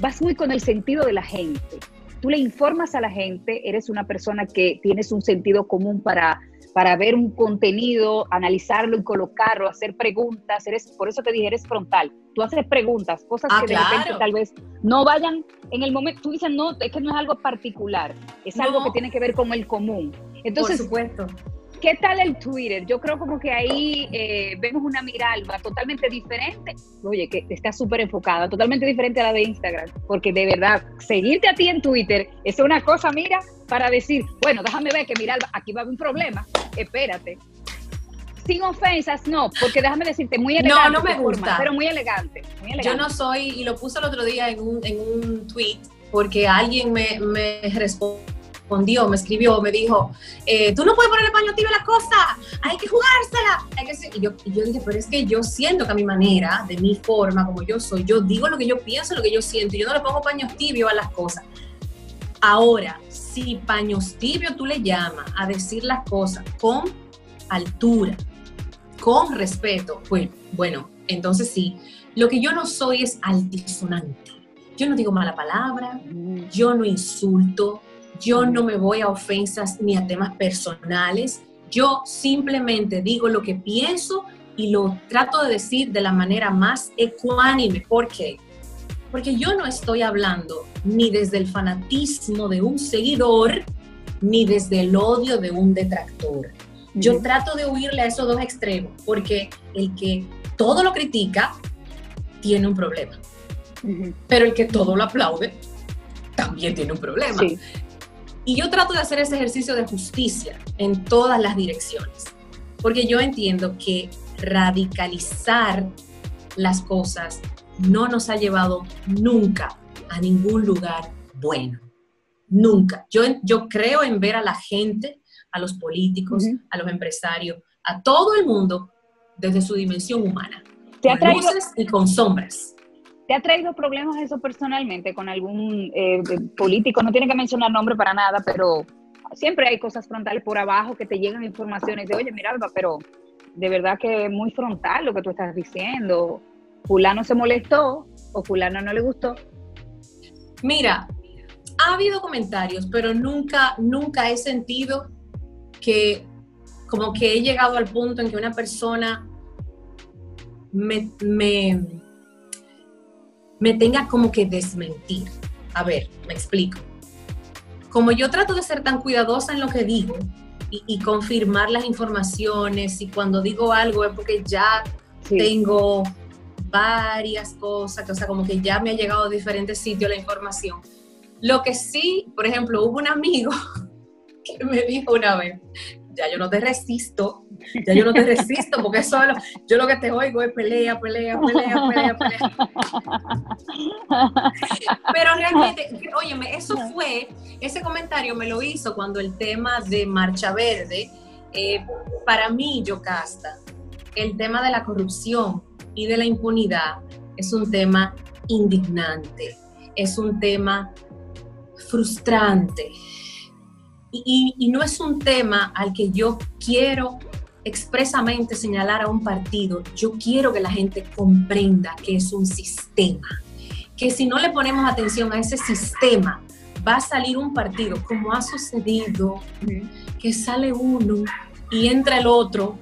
vas muy con el sentido de la gente. Tú le informas a la gente, eres una persona que tienes un sentido común para para ver un contenido, analizarlo y colocarlo, hacer preguntas. Eres, por eso te dije, eres frontal. Tú haces preguntas, cosas ah, que de repente tal vez no vayan en el momento. Tú dices, no, es que no es algo particular, es algo que tiene que ver con el común. Entonces, por supuesto. ¿Qué tal el Twitter? Yo creo como que ahí eh, vemos una miralba totalmente diferente. Oye, que está súper enfocada, totalmente diferente a la de Instagram. Porque de verdad, seguirte a ti en Twitter es una cosa, mira, para decir, bueno, déjame ver que Miralba, aquí va a haber un problema, espérate. Sin ofensas, no, porque déjame decirte, muy elegante. No, no me gusta. pero muy elegante, Yo no soy, y lo puse el otro día en un, en un tweet, porque alguien me, me respondió respondió, me escribió, me dijo, eh, tú no puedes ponerle paño tibio a las cosas, hay que jugársela. Hay que y, yo, y yo dije, pero es que yo siento que a mi manera, de mi forma, como yo soy, yo digo lo que yo pienso, lo que yo siento, y yo no le pongo paños tibios a las cosas. Ahora, si paños tibios tú le llamas a decir las cosas con altura, con respeto, pues bueno, entonces sí, lo que yo no soy es altisonante. Yo no digo mala palabra, mm. yo no insulto, yo no me voy a ofensas ni a temas personales. Yo simplemente digo lo que pienso y lo trato de decir de la manera más ecuánime. ¿Por qué? Porque yo no estoy hablando ni desde el fanatismo de un seguidor, ni desde el odio de un detractor. Yo trato de huirle a esos dos extremos, porque el que todo lo critica tiene un problema. Pero el que todo lo aplaude también tiene un problema. Y yo trato de hacer ese ejercicio de justicia en todas las direcciones, porque yo entiendo que radicalizar las cosas no nos ha llevado nunca a ningún lugar bueno. Nunca. Yo, yo creo en ver a la gente, a los políticos, a los empresarios, a todo el mundo desde su dimensión humana, con luces y con sombras. ¿Te ha traído problemas eso personalmente con algún eh, político? No tiene que mencionar nombre para nada, pero siempre hay cosas frontales por abajo que te llegan informaciones de, oye, mira, Alba, pero de verdad que es muy frontal lo que tú estás diciendo. Fulano se molestó o fulano no le gustó. Mira, ha habido comentarios, pero nunca, nunca he sentido que como que he llegado al punto en que una persona me me tenga como que desmentir. A ver, me explico. Como yo trato de ser tan cuidadosa en lo que digo y, confirmar las informaciones y cuando digo algo es porque ya tengo varias cosas, o sea, como que ya me ha llegado a diferentes sitios la información. Lo que sí, por ejemplo, hubo un amigo que me dijo una vez, ya yo no te resisto, ya yo no te resisto, porque solo yo lo que te oigo es pelea, pelea, pelea, pelea, pelea. Pero realmente, óyeme, eso fue, ese comentario me lo hizo cuando el tema de Marcha Verde, eh, para mí, Yocasta, el tema de la corrupción y de la impunidad es un tema indignante, es un tema frustrante, y, no es un tema al que yo quiero expresamente señalar a un partido, yo quiero que la gente comprenda que es un sistema, que si no le ponemos atención a ese sistema, va a salir un partido, como ha sucedido, que sale uno y entra el otro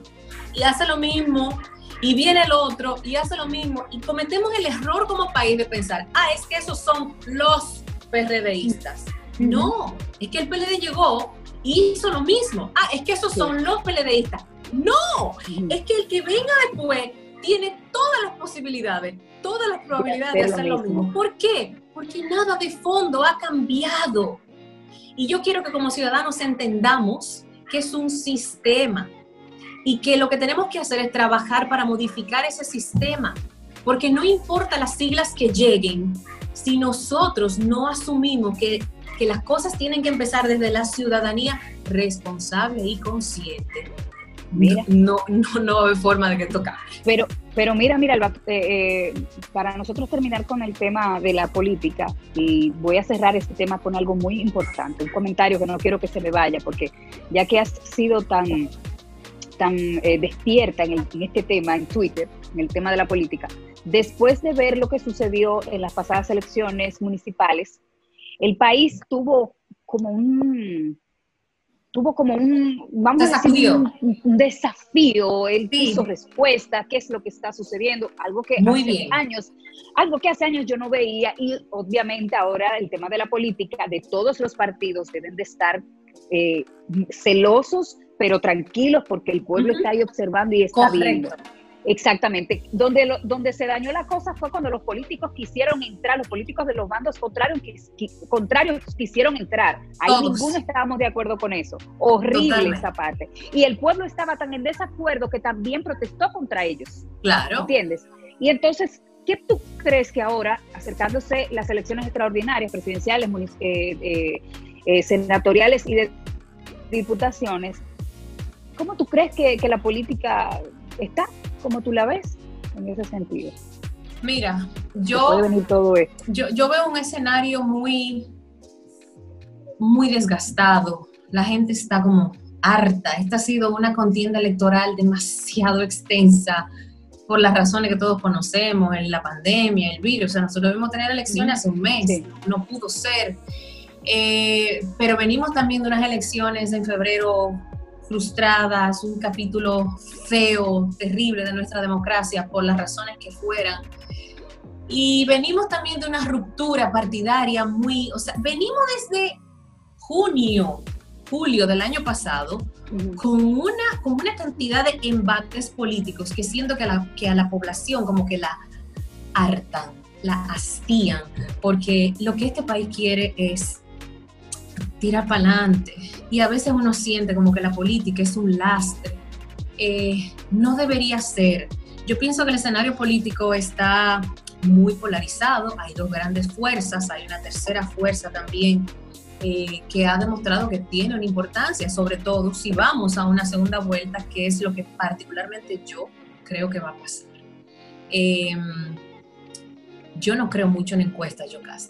y hace lo mismo, y viene el otro y hace lo mismo, y cometemos el error como país de pensar, ah, es que esos son los PRDistas. No, es que el PLD llegó y hizo lo mismo. Ah, es que esos son los PLDistas. No, es que el que venga después tiene todas las posibilidades, todas las probabilidades de hacer lo mismo. ¿Por qué? Porque nada de fondo ha cambiado. Y yo quiero que como ciudadanos entendamos que es un sistema y que lo que tenemos que hacer es trabajar para modificar ese sistema. Porque no importa las siglas que lleguen, si nosotros no asumimos que que las cosas tienen que empezar desde la ciudadanía responsable y consciente. Mira. No, no, no hay forma de que tocar. Pero, pero mira, mira, eh, eh, para nosotros terminar con el tema de la política, y voy a cerrar este tema con algo muy importante, un comentario que no quiero que se me vaya, porque ya que has sido tan, tan eh, despierta en, en este tema, en Twitter, en el tema de la política, después de ver lo que sucedió en las pasadas elecciones municipales, el país tuvo como un tuvo como un, vamos a decir, un, desafío, él hizo respuesta, qué es lo que está sucediendo, algo que hace años, algo que hace años yo no veía y obviamente ahora el tema de la política de todos los partidos deben de estar eh, celosos, pero tranquilos porque el pueblo está ahí observando y está viendo. Exactamente. Donde, donde se dañó la cosa fue cuando los políticos quisieron entrar, los políticos de los bandos contrarios, contrarios quisieron entrar. Ahí ninguno estábamos de acuerdo con eso. Horrible esa parte. Y el pueblo estaba tan en desacuerdo que también protestó contra ellos. Claro. ¿Entiendes? Y entonces, ¿qué tú crees que ahora, acercándose las elecciones extraordinarias, presidenciales, eh, eh, eh, senatoriales y de diputaciones, ¿cómo tú crees que, que la política está? Como tú la ves en ese sentido. Mira, yo, todo yo, yo veo un escenario muy, muy desgastado. La gente está como harta. Esta ha sido una contienda electoral demasiado extensa por las razones que todos conocemos, en la pandemia, el virus. O sea, nosotros debimos tener elecciones hace un mes, no pudo ser. Eh, pero venimos también de unas elecciones en febrero frustradas, un capítulo feo, terrible de nuestra democracia por las razones que fueran. Y venimos también de una ruptura partidaria muy, o sea, venimos desde junio, julio del año pasado, con, una, con una cantidad de embates políticos que siento que, la, que a la población como que la hartan, la hastían, porque lo que este país quiere es tirar para adelante, y a veces uno siente como que la política es un lastre. Eh, no debería ser. Yo pienso que el escenario político está muy polarizado, hay dos grandes fuerzas, hay una tercera fuerza también eh, que ha demostrado que tiene una importancia, sobre todo si vamos a una segunda vuelta, que es lo que particularmente yo creo que va a pasar. Em, yo no creo mucho en encuestas, yo casi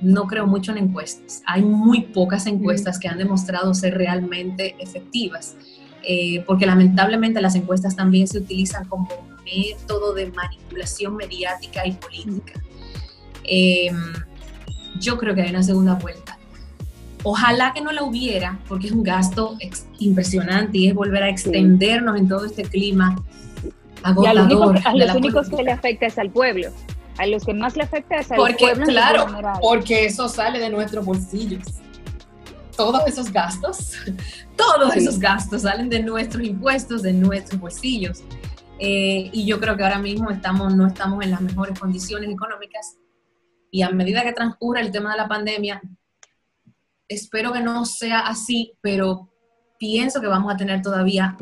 no creo mucho en encuestas. Hay muy pocas encuestas que han demostrado ser realmente efectivas, eh, porque lamentablemente las encuestas también se utilizan como método de manipulación mediática y política. Em, yo creo que hay una segunda vuelta. Ojalá que no la hubiera, porque es un gasto impresionante y es volver a extendernos en todo este clima agotador. a los únicos que le afecta es al pueblo a los que más le afecta es al porque, Claro, porque eso sale de nuestros bolsillos. Todos esos gastos, todos esos gastos salen de nuestros impuestos, de nuestros bolsillos. Eh, y yo creo que ahora mismo estamos, no estamos en las mejores condiciones económicas y a medida que transcurra el tema de la pandemia, espero que no sea así, pero pienso que vamos a tener todavía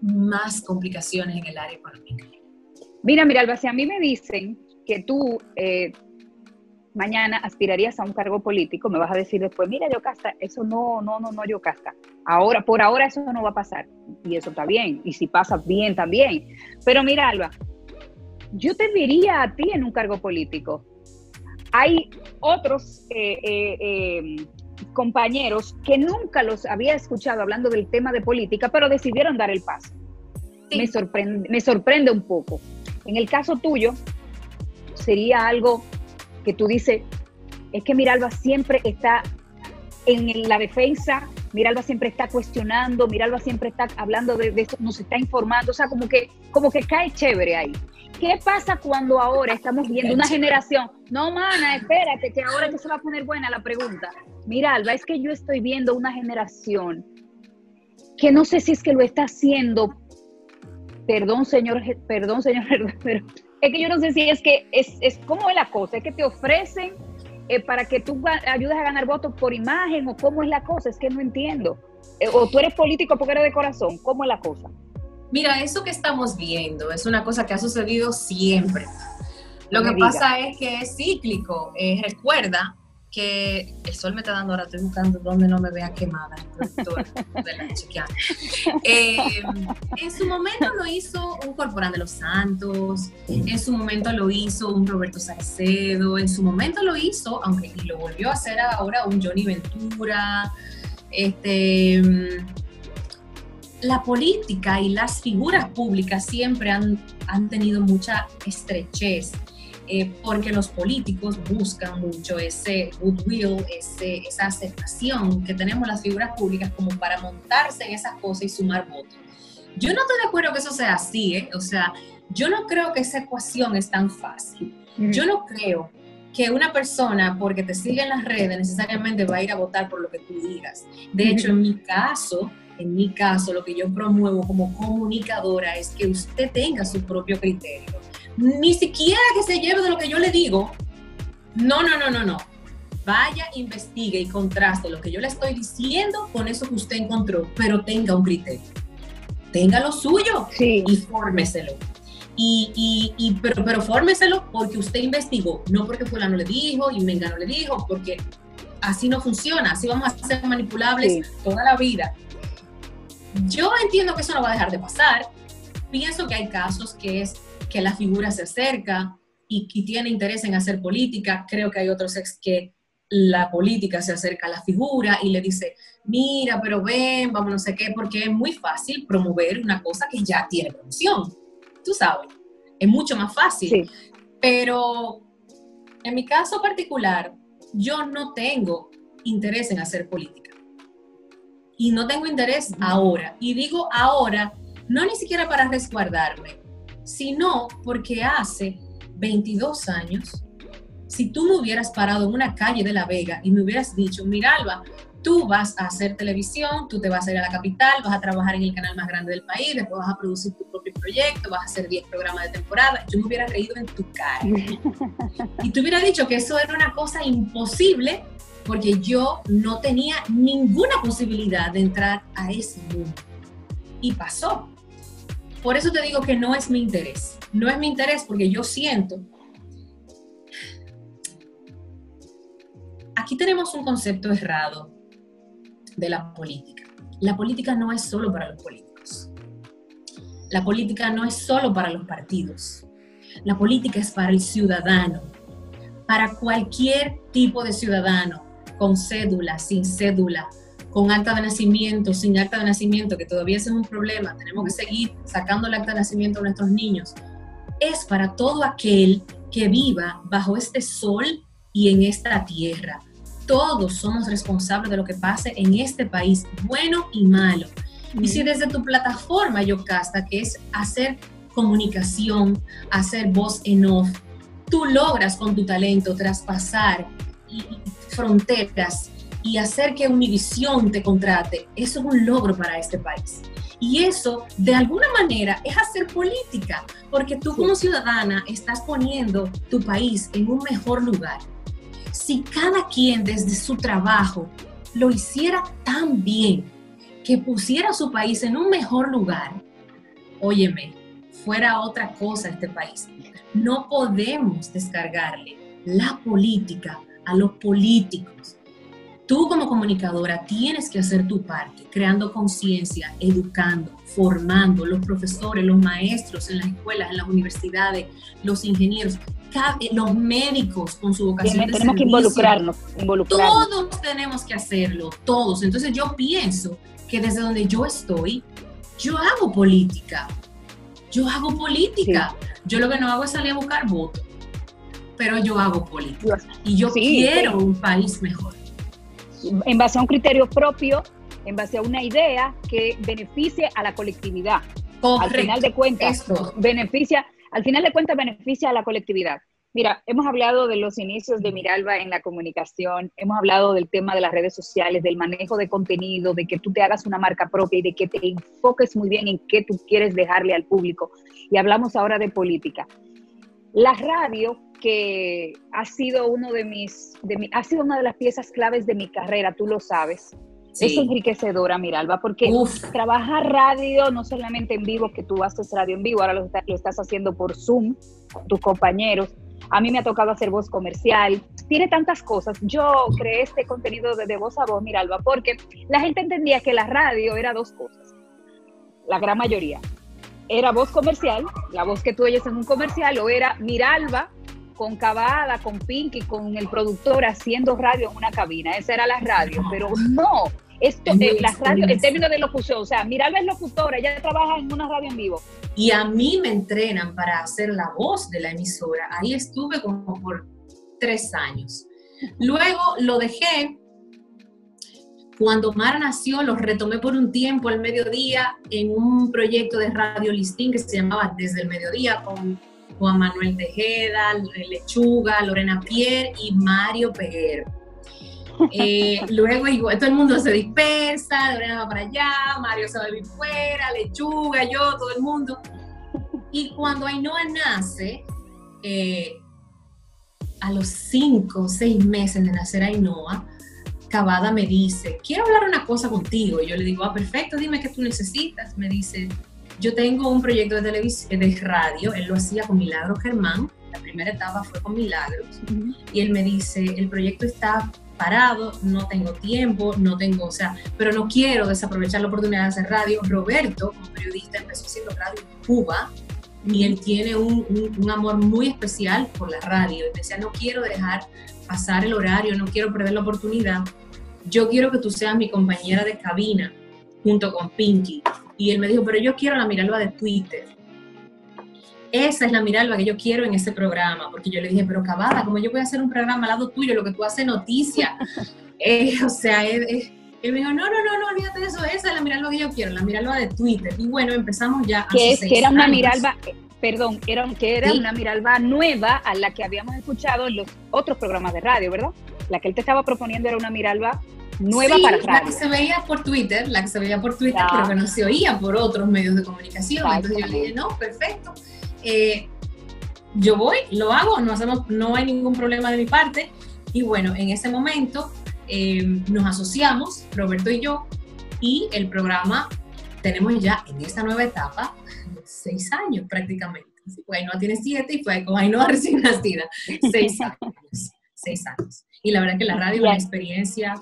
más complicaciones en el área económica. Mira, mira, Alba, si a mí me dicen que tú eh, mañana aspirarías a un cargo político, me vas a decir después, mira, Yocasta, eso no, no, no, no, Yocasta. Ahora, por ahora eso no va a pasar. Y eso está bien. Y si pasa bien, también. Pero mira, Alba, yo te vería a ti en un cargo político. Hay otros eh, eh, eh, compañeros que nunca los había escuchado hablando del tema de política, pero decidieron dar el paso. Me, sorprende, me sorprende un poco. En el caso tuyo, sería algo que tú dices, es que Miralba siempre está en la defensa, Miralba siempre está cuestionando, Miralba siempre está hablando de, de, nos está informando, o sea, como que, como que cae chévere ahí. ¿Qué pasa cuando ahora estamos viendo una generación? No, mana, espérate, que ahora que se va a poner buena la pregunta. Miralba, es que yo estoy viendo una generación que no sé si es que lo está haciendo, perdón, señor, perdón, señor, pero es que yo no sé si es que es, es cómo es la cosa, es que te ofrecen eh, para que tú ayudes a ganar votos por imagen o cómo es la cosa, es que no entiendo. Eh, o tú eres político porque eres de corazón, ¿cómo es la cosa? Mira, eso que estamos viendo es una cosa que ha sucedido siempre. Lo que pasa es que es cíclico. Eh, recuerda que el sol me está dando ahora, estoy buscando donde no me vea quemada de la eh, en su momento lo hizo un Corporán de los Santos, en su momento lo hizo un Roberto Salcedo, en su momento lo hizo, aunque lo volvió a hacer ahora un Johnny Ventura, este la política y las figuras públicas siempre han, han tenido mucha estrechez eh, porque los políticos buscan mucho ese goodwill, ese, esa aceptación que tenemos las figuras públicas como para montarse en esas cosas y sumar votos. Yo no estoy de acuerdo que eso sea así, ¿eh? o sea, yo no creo que esa ecuación es tan fácil. Yo no creo que una persona, porque te sigue en las redes, necesariamente va a ir a votar por lo que tú digas. De hecho, en mi caso, en mi caso, lo que yo promuevo como comunicadora es que usted tenga su propio criterio ni siquiera que se lleve de lo que yo le digo. No, no, no, no, no. Vaya, investigue y contraste lo que yo le estoy diciendo con eso que usted encontró, pero tenga un criterio. Tenga lo suyo y fórmeselo. Y, y, pero, pero fórmeselo porque usted investigó, no porque fulano le dijo y Mengano le dijo, porque así no funciona, así vamos a ser manipulables toda la vida. Yo entiendo que eso no va a dejar de pasar. Pienso que hay casos que es que la figura se acerca y, tiene interés en hacer política. Creo que hay otros ex que la política se acerca a la figura y le dice, mira, pero ven, vamos no sé qué, porque es muy fácil promover una cosa que ya tiene promoción. Tú sabes, es mucho más fácil. Pero en mi caso particular, yo no tengo interés en hacer política. Y no tengo interés ahora. Y digo ahora, no ni siquiera para resguardarme, sino porque hace 22 años, si tú me hubieras parado en una calle de La Vega y me hubieras dicho, mira Alba, tú vas a hacer televisión, tú te vas a ir a la capital, vas a trabajar en el canal más grande del país, después vas a producir tu propio proyecto, vas a hacer 10 programas de temporada, yo me hubiera reído en tu cara. Y tú hubieras dicho que eso era una cosa imposible porque yo no tenía ninguna posibilidad de entrar a ese mundo. Y pasó. Por eso te digo que no es mi interés. No es mi interés porque yo siento... Aquí tenemos un concepto errado de la política. La política no es solo para los políticos. La política no es solo para los partidos. La política es para el ciudadano, para cualquier tipo de ciudadano, con cédula, sin cédula, con acta de nacimiento, sin acta de nacimiento, que todavía es un problema, tenemos que seguir sacando el acta de nacimiento a nuestros niños, es para todo aquel que viva bajo este sol y en esta tierra. Todos somos responsables de lo que pase en este país, bueno y malo. Y si desde tu plataforma, Yocasta, que es hacer comunicación, hacer voz en off, tú logras con tu talento traspasar fronteras y hacer que Univisión te contrate, eso es un logro para este país. Y eso, de alguna manera, es hacer política, porque tú como ciudadana estás poniendo tu país en un mejor lugar. Si cada quien desde su trabajo lo hiciera tan bien, que pusiera su país en un mejor lugar, óyeme, fuera otra cosa este país. No podemos descargarle la política a los políticos. Tú como comunicadora tienes que hacer tu parte, creando conciencia, educando, formando los profesores, los maestros en las escuelas, en las universidades, los ingenieros, los médicos con su vocación. de tenemos que involucrarnos, involucrarnos. Todos tenemos que hacerlo, todos. Entonces yo pienso que desde donde yo estoy, yo hago política. Yo hago política. Yo lo que no hago es salir a buscar votos, pero yo hago política. Y yo quiero un país mejor. En base a un criterio propio, en base a una idea que beneficie a la colectividad. Al final de cuentas, beneficia, al final de cuentas beneficia a la colectividad. Mira, hemos hablado de los inicios de Miralba en la comunicación, hemos hablado del tema de las redes sociales, del manejo de contenido, de que tú te hagas una marca propia y de que te enfoques muy bien en qué tú quieres dejarle al público. Y hablamos ahora de política. La radio, que ha sido uno de mis, de ha sido una de las piezas claves de mi carrera, tú lo sabes. Es enriquecedora, Miralba, porque trabajar radio no solamente en vivo, que tú haces radio en vivo, ahora lo, lo estás haciendo por Zoom con tus compañeros, a mí me ha tocado hacer voz comercial, tiene tantas cosas. Yo creé este contenido de, voz a voz, Miralba, porque la gente entendía que la radio era dos cosas, la gran mayoría. Era voz comercial, la voz que tú oyes en un comercial, o era Miralba con Cavada, con Pinky, con el productor haciendo radio en una cabina. Esa era la radio, pero no. Esto, en la radio, en términos de locución, o sea, Miralba es locutora, ella trabaja en una radio en vivo y a mí me entrenan para hacer la voz de la emisora. Ahí estuve como por tres años. Luego lo dejé. Cuando Mara nació, lo retomé por un tiempo al mediodía en un proyecto de radio listín que se llamaba Desde el Mediodía con Juan Manuel Tejeda, Lechuga, Lorena Pierre y Mario Peguero. Eh, luego todo el mundo se dispersa, Lorena va para allá, Mario se va a vivir fuera, Lechuga, yo, todo el mundo. Y cuando Ainhoa nace, eh, a los cinco o seis meses de nacer Ainhoa, Cavada me dice, quiero hablar una cosa contigo. Y yo le digo, ah, perfecto, dime qué tú necesitas. Me dice, yo tengo un proyecto de, televisión, de radio, él lo hacía con Milagro Germán, la primera etapa fue con Milagros, y él me dice, el proyecto está parado, no tengo tiempo, no tengo, o sea, pero no quiero desaprovechar la oportunidad de hacer radio. Roberto, como periodista, empezó haciendo radio en Cuba y él tiene un, un, amor muy especial por la radio. Él decía, no quiero dejar pasar el horario, no quiero perder la oportunidad. Yo quiero que tú seas mi compañera de cabina junto con Pinky. Y él me dijo, pero yo quiero la Miralba de Twitter. Esa es la Miralba que yo quiero en ese programa, porque yo le dije, pero Cavada, como yo voy a hacer un programa al lado tuyo, lo que tú haces noticia. Eh, o sea, él me dijo, no, no, no, no, olvídate de eso, esa es la Miralba que yo quiero, la Miralba de Twitter. Y bueno, empezamos ya. Que, es, que era una Miralba, perdón, era, que era una Miralba nueva a la que habíamos escuchado en los otros programas de radio, ¿verdad? La que él te estaba proponiendo era una Miralba nueva para radio. La que se veía por Twitter, la que se veía por Twitter, pero que no se oía por otros medios de comunicación. Entonces yo le dije, no, perfecto. Eh, yo voy, lo hago, no, hacemos, no hay ningún problema de mi parte. Y bueno, en ese momento eh, nos asociamos, Roberto y yo, y el programa tenemos ya en esta nueva etapa seis años prácticamente. Bueno, tiene siete y fue con Ainhoa recién nacida. Seis años. Seis años. Y la verdad que la radio es una experiencia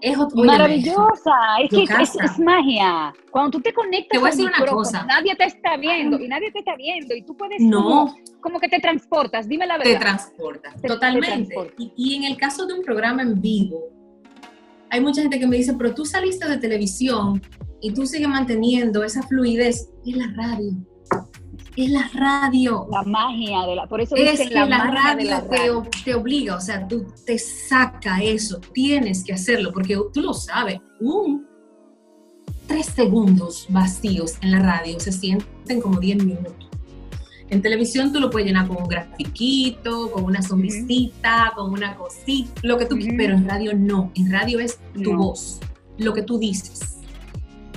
es maravillosa, es que es, magia. Cuando tú te conectas te voy a decir una cosa. nadie te está viendo y nadie te está viendo y tú puedes no. como, que te transportas, dime la verdad. Te transportas, totalmente. Y, en el caso de un programa en vivo, hay mucha gente que me dice, pero tú saliste de televisión y tú sigues manteniendo esa fluidez en la radio es la radio. La magia de la, por eso es que la, radio, Te, obliga, o sea, tú te saca eso, tienes que hacerlo, porque tú lo sabes, un tres segundos vacíos en la radio se sienten como diez minutos. En televisión tú lo puedes llenar con un grafiquito, con una sonrisita, con una cosita, lo que tú quieras, pero en radio no, en radio es tu voz, lo que tú dices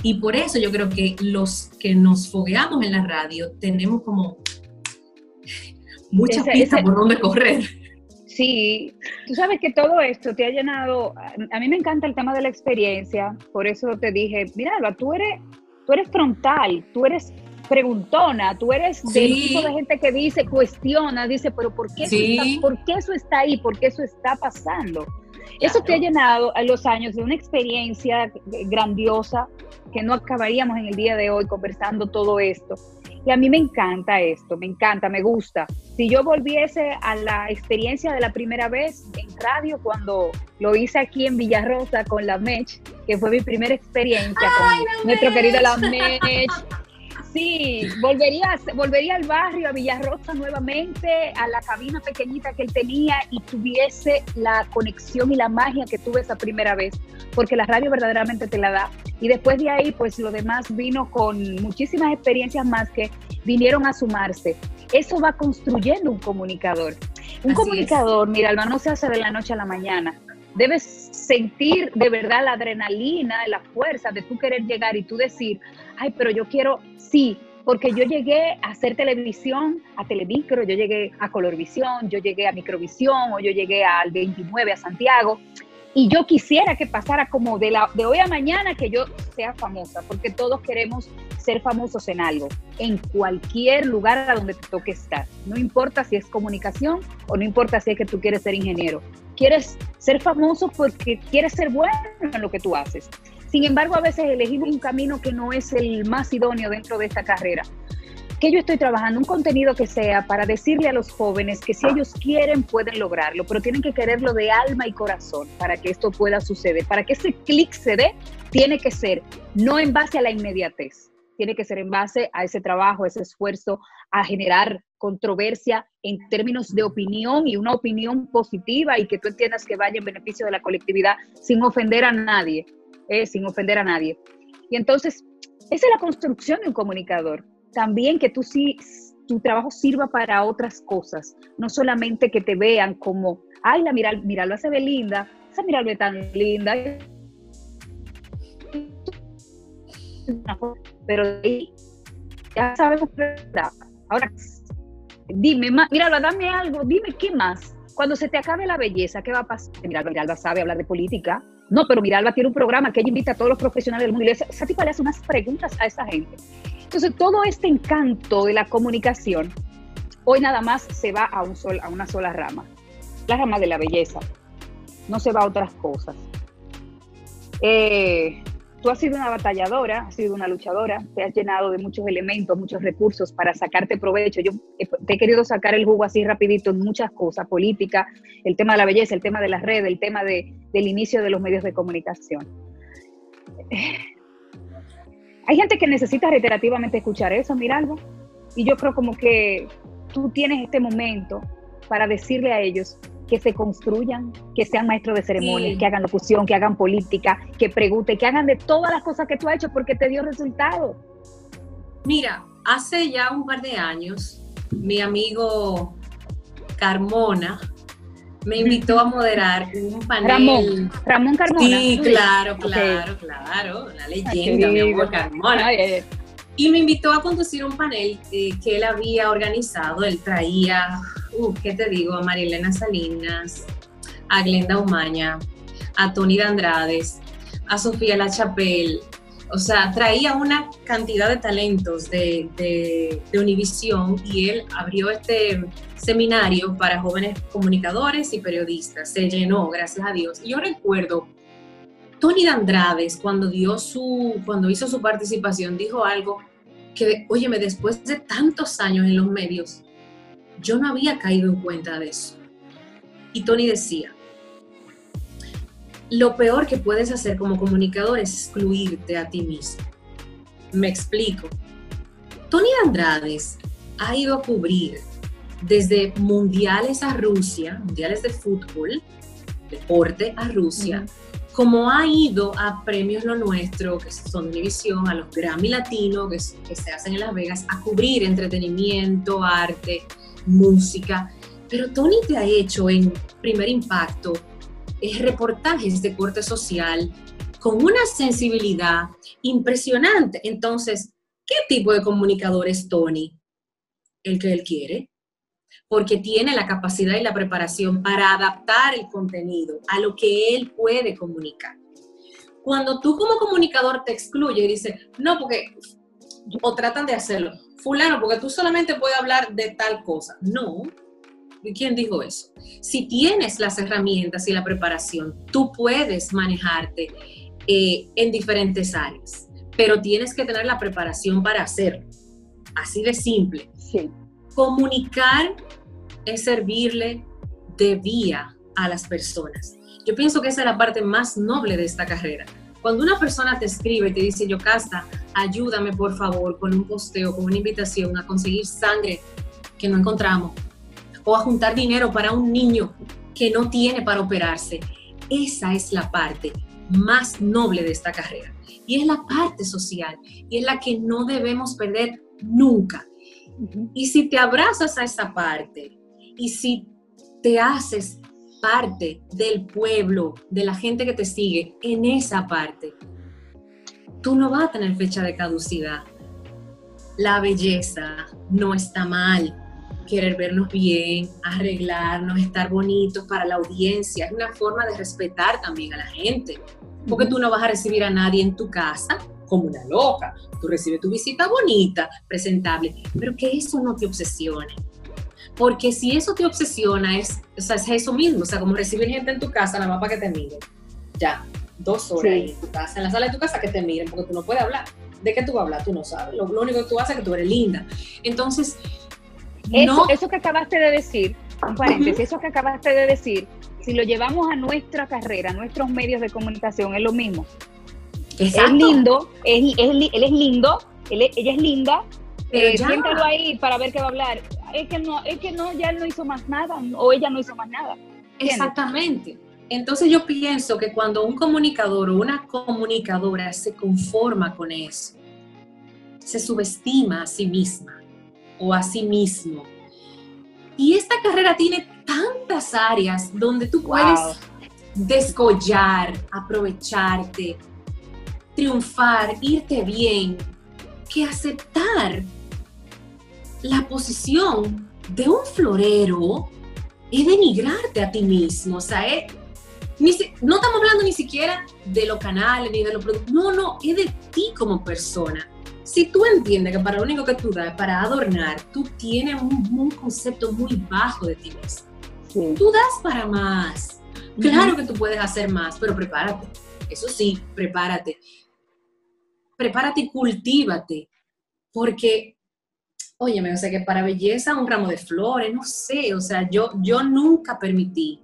Y por eso yo creo que los que nos fogueamos en la radio tenemos como muchas pistas por donde correr. Sí, tú sabes que todo esto te ha llenado, a mí me encanta el tema de la experiencia, por eso te dije, mira, tú eres, tú eres frontal, tú eres preguntona, tú eres del tipo de gente que dice, cuestiona, dice, pero ¿por qué, eso está, ¿por qué eso está ahí? ¿Por qué eso está pasando? Eso te ha llenado a los años de una experiencia grandiosa que no acabaríamos en el día de hoy conversando todo esto. Y a mí me encanta esto, me encanta, me gusta. Si yo volviese a la experiencia de la primera vez en radio, cuando lo hice aquí en Villarrosa con la Mech, que fue mi primera experiencia con nuestro querido la Mech, Sí, volvería, volvería al barrio, a Villarrosa nuevamente, a la cabina pequeñita que él tenía y tuviese la conexión y la magia que tuve esa primera vez, porque la radio verdaderamente te la da. Y después de ahí, pues lo demás vino con muchísimas experiencias más que vinieron a sumarse. Eso va construyendo un comunicador. Un comunicador, mira, Alba, no se hace de la noche a la mañana. Debes sentir de verdad la adrenalina, la fuerza de tú querer llegar y tú decir, ay, pero yo quiero, sí, porque yo llegué a hacer televisión, a Telemicro, yo llegué a Colorvisión, yo llegué a Microvisión o yo llegué al 29 a Santiago. Y yo quisiera que pasara como de, la, de hoy a mañana que yo sea famosa, porque todos queremos ser famosos en algo, en cualquier lugar a donde te toque estar. No importa si es comunicación o no importa si es que tú quieres ser ingeniero. Quieres ser famoso porque quieres ser bueno en lo que tú haces. Sin embargo, a veces elegimos un camino que no es el más idóneo dentro de esta carrera. Que yo estoy trabajando un contenido que sea para decirle a los jóvenes que si ellos quieren pueden lograrlo, pero tienen que quererlo de alma y corazón para que esto pueda suceder. Para que ese clic se dé, tiene que ser no en base a la inmediatez, tiene que ser en base a ese trabajo, ese esfuerzo, a generar controversia en términos de opinión y una opinión positiva y que tú entiendas que vaya en beneficio de la colectividad sin ofender a nadie sin ofender a nadie. Y entonces, esa es la construcción de un comunicador. También que tú sí, tu trabajo sirva para otras cosas, no solamente que te vean como, ay, la miral, lo hace ve linda, esa ve tan linda. Pero ya sabemos Ahora, dime, mira, dame algo, dime qué más. Cuando se te acabe la belleza, ¿qué va a pasar? Mira, Miralba sabe hablar de política, no, pero Miralba tiene un programa que ella invita a todos los profesionales del mundo y esa, tipo le hace unas preguntas a esa gente. Entonces, todo este encanto de la comunicación, hoy nada más se va a, un sol, a una sola rama, la rama de la belleza. No se va a otras cosas. Eh, Tú has sido una batalladora, has sido una luchadora, te has llenado de muchos elementos, muchos recursos para sacarte provecho. Yo te he querido sacar el jugo así rapidito en muchas cosas, política, el tema de la belleza, el tema de las redes, el tema de, del inicio de los medios de comunicación. Hay gente que necesita reiterativamente escuchar eso, Miralba, y yo creo como que tú tienes este momento para decirle a ellos que se construyan, que sean maestros de ceremonias, que hagan locución, que hagan política, que pregunten, que hagan de todas las cosas que tú has hecho porque te dio resultado. Mira, hace ya un par de años, mi amigo Carmona me invitó a moderar un panel. Ramón, Ramón Carmona. Sí, claro, claro, claro, la leyenda, mi amigo Carmona. Y me invitó a conducir un panel eh, que él había organizado. Él traía uh, ¿qué te digo? A Marilena Salinas, a Glenda Umaña, a Tony de Andrades, a Sofía La Chapelle. O sea, traía una cantidad de talentos de, de, Univisión y él abrió este seminario para jóvenes comunicadores y periodistas. Se llenó, gracias a Dios. Y yo recuerdo, Tony de Andrades, cuando, dio su, cuando hizo su participación, dijo algo que, óyeme, después de tantos años en los medios, yo no había caído en cuenta de eso. Y Tony decía, lo peor que puedes hacer como comunicador es excluirte a ti mismo. Me explico. Tony Andrades ha ido a cubrir desde mundiales a Rusia, mundiales de fútbol, deporte a Rusia, como ha ido a premios Lo Nuestro, que son de a los Grammy Latino, que, que se hacen en Las Vegas, a cubrir entretenimiento, arte, música, pero Tony te ha hecho en primer impacto es reportajes de corte social, con una sensibilidad impresionante. Entonces, ¿qué tipo de comunicador es Tony? El que él quiere, porque tiene la capacidad y la preparación para adaptar el contenido a lo que él puede comunicar. Cuando tú como comunicador te excluye y dices, no, porque, o tratan de hacerlo, fulano, porque tú solamente puedes hablar de tal cosa. No, ¿quién dijo eso? Si tienes las herramientas y la preparación, tú puedes manejarte eh, en diferentes áreas, pero tienes que tener la preparación para hacerlo. Así de simple. Sí. Comunicar es servirle de vía a las personas. Yo pienso que esa es la parte más noble de esta carrera. Cuando una persona te escribe y te dice, Yocasta, ayúdame por favor con un posteo, con una invitación a conseguir sangre que no encontramos, o a juntar dinero para un niño que no tiene para operarse. Esa es la parte más noble de esta carrera. Y es la parte social, y es la que no debemos perder nunca. Y si te abrazas a esa parte, y si te haces parte del pueblo, de la gente que te sigue, en esa parte, tú no vas a tener fecha de caducidad. La belleza no está mal. Querer vernos bien, arreglarnos, estar bonitos para la audiencia, es una forma de respetar también a la gente. Porque tú no vas a recibir a nadie en tu casa como una loca. Tú recibes tu visita bonita, presentable, pero que eso no te obsesione porque si eso te obsesiona, es, es eso mismo, o sea, como recibir gente en tu casa, nada más para que te miren. Ya, dos horas en tu casa, en la sala de tu casa, que te miren, porque tú no puedes hablar. ¿De qué tú vas a hablar? Tú no sabes. Lo, único que tú haces es que tú eres linda. Entonces, eso, eso que acabaste de decir, un paréntesis, eso que acabaste de decir, si lo llevamos a nuestra carrera, a nuestros medios de comunicación, es lo mismo. Es lindo, es, él es lindo, ella es linda, eh, siéntalo ahí para ver qué va a hablar es que no, es que no, ya no hizo más nada o ella no hizo más nada. Exactamente. Entonces yo pienso que cuando un comunicador o una comunicadora se conforma con eso, se subestima a sí misma o a sí mismo. Y esta carrera tiene tantas áreas donde tú puedes descollar, aprovecharte, triunfar, irte bien, que aceptar la posición de un florero es denigrarte a ti mismo, o sea, no estamos hablando ni siquiera de los canales ni de los productos, no, no, es de ti como persona. Si tú entiendes que para lo único que tú das es para adornar, tú tienes un, concepto muy bajo de ti mismo. Tú das para más. Claro que tú puedes hacer más, pero prepárate. Eso sí, prepárate. Prepárate y cultívate. Porque óyeme, o sea, que para belleza un ramo de flores, no sé, o sea, yo, yo nunca permití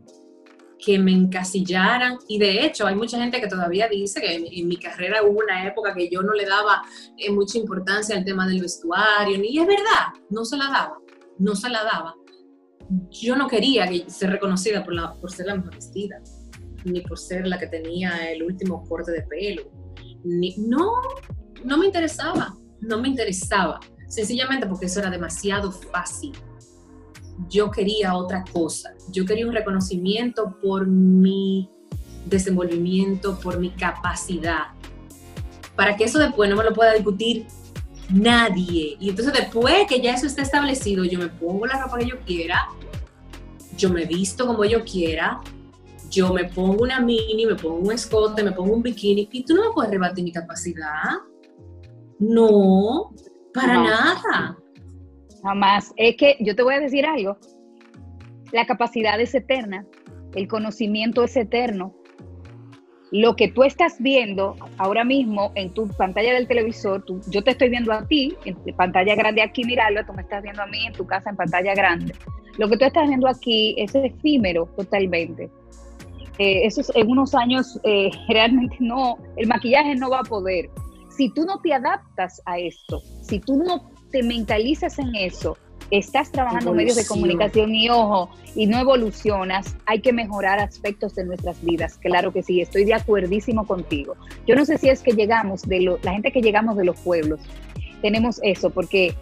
que me encasillaran y de hecho hay mucha gente que todavía dice que en, mi carrera hubo una época que yo no le daba eh, mucha importancia al tema del vestuario, y es verdad, no se la daba, no se la daba. Yo no quería ser reconocida por, la, por ser la mejor vestida, ni por ser la que tenía el último corte de pelo, ni, no, no me interesaba, no me interesaba sencillamente porque eso era demasiado fácil. Yo quería otra cosa, yo quería un reconocimiento por mi desenvolvimiento, por mi capacidad, para que eso después no me lo pueda discutir nadie. Y entonces después que ya eso está establecido, yo me pongo la ropa que yo quiera, yo me visto como yo quiera, yo me pongo una mini, me pongo un escote, me pongo un bikini y tú no me puedes rebatir mi capacidad. No, para nada. Jamás. Es que yo te voy a decir algo. La capacidad es eterna. El conocimiento es eterno. Lo que tú estás viendo ahora mismo en tu pantalla del televisor, yo te estoy viendo a ti en pantalla grande aquí, mirarlo, tú me estás viendo a mí en tu casa en pantalla grande. Lo que tú estás viendo aquí es efímero totalmente. Eh, eso es, en unos años eh, realmente no, el maquillaje no va a poder si tú no te adaptas a esto, si tú no te mentalizas en eso, estás trabajando en medios de comunicación y ojo, y no evolucionas, hay que mejorar aspectos de nuestras vidas. Claro que sí, estoy de acuerdísimo contigo. Yo no sé si es que llegamos de lo, la gente que llegamos de los pueblos, tenemos eso, porque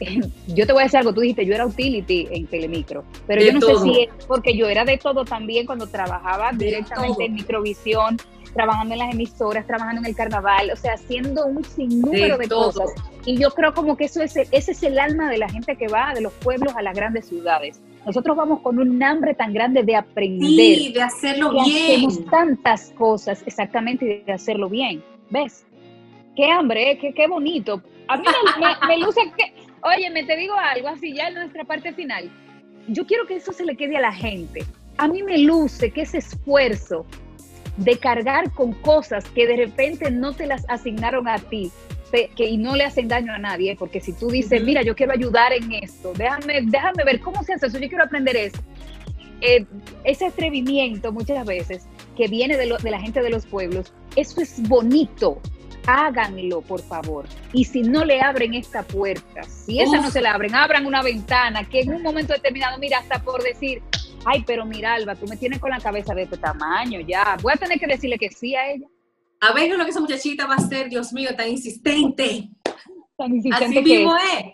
yo te voy a decir algo, tú dijiste, yo era utility en Telemicro, pero yo no sé si es porque yo era de todo también cuando trabajaba directamente en Microvisión, trabajando en las emisoras, trabajando en el carnaval, o sea, haciendo un sinnúmero de, cosas. Y yo creo como que eso es, ese es el alma de la gente que va de los pueblos a las grandes ciudades. Nosotros vamos con un hambre tan grande de aprender. Sí, de hacerlo bien. Hacemos tantas cosas, exactamente, de hacerlo bien. ¿Ves? Qué hambre, ¿eh? qué, qué bonito. A mí me, luce que, oye, me te digo algo así ya en nuestra parte final. Yo quiero que eso se le quede a la gente. A mí me luce que ese esfuerzo de cargar con cosas que de repente no te las asignaron a ti, que y no le hacen daño a nadie, porque si tú dices, mira, yo quiero ayudar en esto, déjame, déjame ver cómo se hace eso, yo quiero aprender eso. Eh, ese atrevimiento muchas veces que viene de, de la gente de los pueblos, eso es bonito, háganlo, por favor. Y si no le abren esta puerta, si esa no se la abren, abran una ventana que en un momento determinado, mira, hasta por decir, ay, pero mira, Alba, tú me tienes con la cabeza de este tamaño, ya, voy a tener que decirle que sí a ella. A ver lo que esa muchachita va a ser, Dios mío, tan insistente. Tan insistente Así mismo es.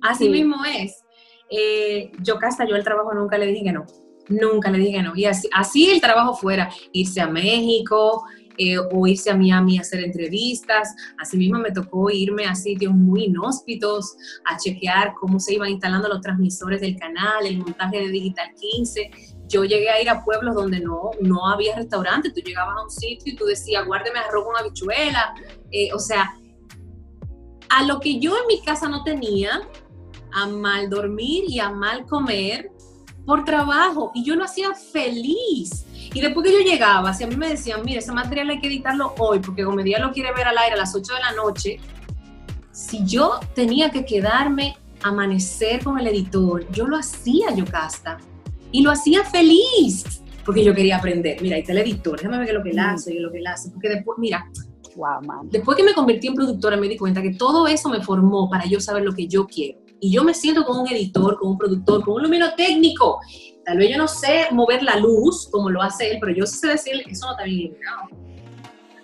Así mismo es. Eh, yo, Casta, yo el trabajo nunca le dije que no. Nunca le dije que no. Y así, así el trabajo fuera, irse a México, eh, o irse a Miami a hacer entrevistas. Asimismo me tocó irme a sitios muy inhóspitos a chequear cómo se iban instalando los transmisores del canal, el montaje de Digital 15. Yo llegué a ir a pueblos donde no, no había restaurante, tú llegabas a un sitio y tú decías, guárdeme arroz con habichuela. Eh, o sea, a lo que yo en mi casa no tenía, a mal dormir y a mal comer por trabajo, y yo lo hacía feliz. Y después que yo llegaba, si a mí me decían, mire, ese material hay que editarlo hoy, porque como día lo quiere ver al aire a las 8 de la noche, si yo tenía que quedarme amanecer con el editor, yo lo hacía, yo casta. Y lo hacía feliz, porque yo quería aprender. Mira, ahí está el editor, déjame ver qué es lo que él hace, qué es lo que él hace. Porque después, mira, wow, man. después que me convertí en productora, me di cuenta que todo eso me formó para yo saber lo que yo quiero. Y yo me siento como un editor, como un productor, como un luminotécnico. Tal vez yo no sé mover la luz como lo hace él, pero yo sé decirle que eso no está bien iluminado.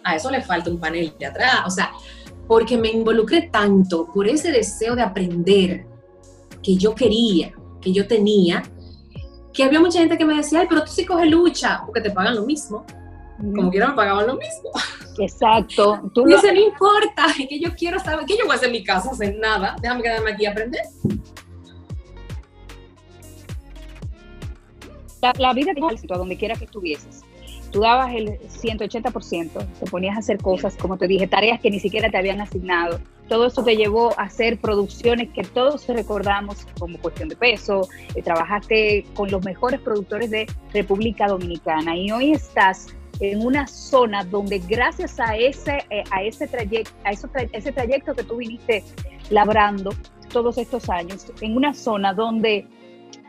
A eso le falta un panel de atrás. O sea, porque me involucré tanto por ese deseo de aprender que yo quería, que yo tenía, que había mucha gente que me decía, ay, pero tú sí coges lucha, porque te pagan lo mismo. Como quiera me pagaban lo mismo. Exacto. Tú Dice, no importa, que yo quiero saber, que yo voy a hacer en mi casa, hacer nada, déjame quedarme aquí a aprender. la, vida te a donde quiera que estuvieses. Tú dabas el 180%, te ponías a hacer cosas, como te dije, tareas que ni siquiera te habían asignado. Todo eso te llevó a hacer producciones que todos recordamos como cuestión de peso. Eh, trabajaste con los mejores productores de República Dominicana y hoy estás en una zona donde gracias a ese, eh, a ese, trayecto, a ese trayecto que tú viniste labrando todos estos años, en una zona donde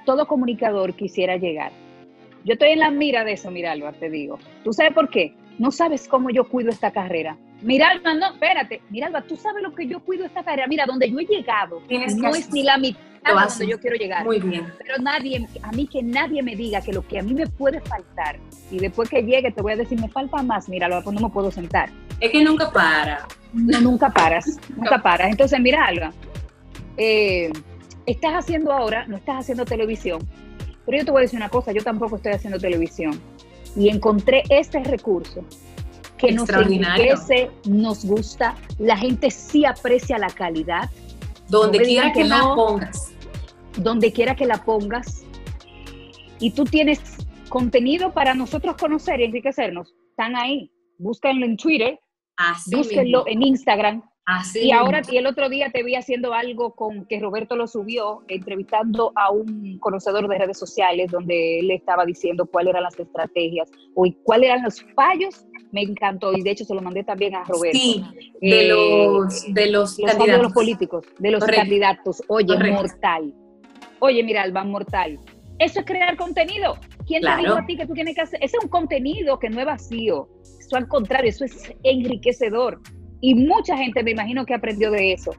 todo comunicador quisiera llegar yo estoy en la mira de eso, Miralba, te digo. ¿Tú sabes por qué? No sabes cómo yo cuido esta carrera. Miralba, no, espérate. Miralba, tú sabes lo que yo cuido esta carrera. Mira, donde yo he llegado, no es ni la mitad de donde yo quiero llegar. Muy bien. Pero nadie, a mí que nadie me diga que lo que a mí me puede faltar, y después que llegue te voy a decir, me falta más, mira, pues no me puedo sentar. Es que nunca para. No, nunca paras, nunca paras. Entonces, mira, Alba, eh, estás haciendo ahora, no estás haciendo televisión, pero yo te voy a decir una cosa, yo tampoco estoy haciendo televisión y encontré este recurso que nos enriquece, nos gusta, la gente sí aprecia la calidad. Donde quiera que, la pongas. Donde quiera que la pongas. Y tú tienes contenido para nosotros conocer y enriquecernos. Están ahí. Búsquenlo en Twitter. búsquenlo en Instagram y ahora, y el otro día te vi haciendo algo con que Roberto lo subió, entrevistando a un conocedor de redes sociales, donde él estaba diciendo cuáles eran las estrategias o cuáles eran los fallos. Me encantó, y de hecho se lo mandé también a Roberto. Sí, de eh, los, de los, candidatos. De los políticos, de los candidatos. Oye, mortal. Oye, mira, Alba, mortal. Eso es crear contenido. ¿Quién te dijo a ti que tú tienes que hacer? Ese es un contenido que no es vacío. Eso al contrario, eso es enriquecedor. Y mucha gente me imagino que aprendió de eso.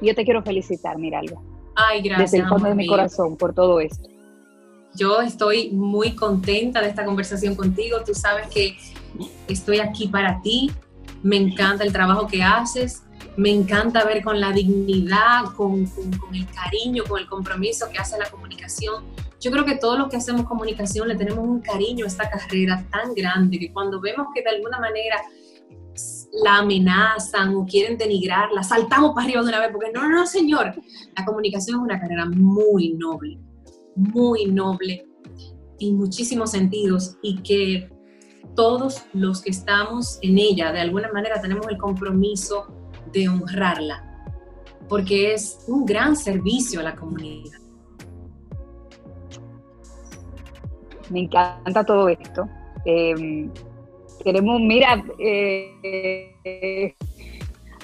Y yo te quiero felicitar, Miralba. Ay, gracias. Desde el fondo de mi corazón por todo esto. Yo estoy muy contenta de esta conversación contigo. Tú sabes que estoy aquí para ti. Me encanta el trabajo que haces. me encanta ver con la dignidad, con, el cariño, con el compromiso que hace la comunicación. Yo creo que todos los que hacemos comunicación le tenemos un cariño a esta carrera tan grande que cuando vemos que de alguna manera la amenazan o quieren denigrarla, saltamos para arriba de una vez, porque no, no, señor, la comunicación es una carrera muy noble, muy noble en muchísimos sentidos y que todos los que estamos en ella, de alguna manera tenemos el compromiso de honrarla, porque es un gran servicio a la comunidad. Me encanta todo esto. Eh, queremos, mira, eh,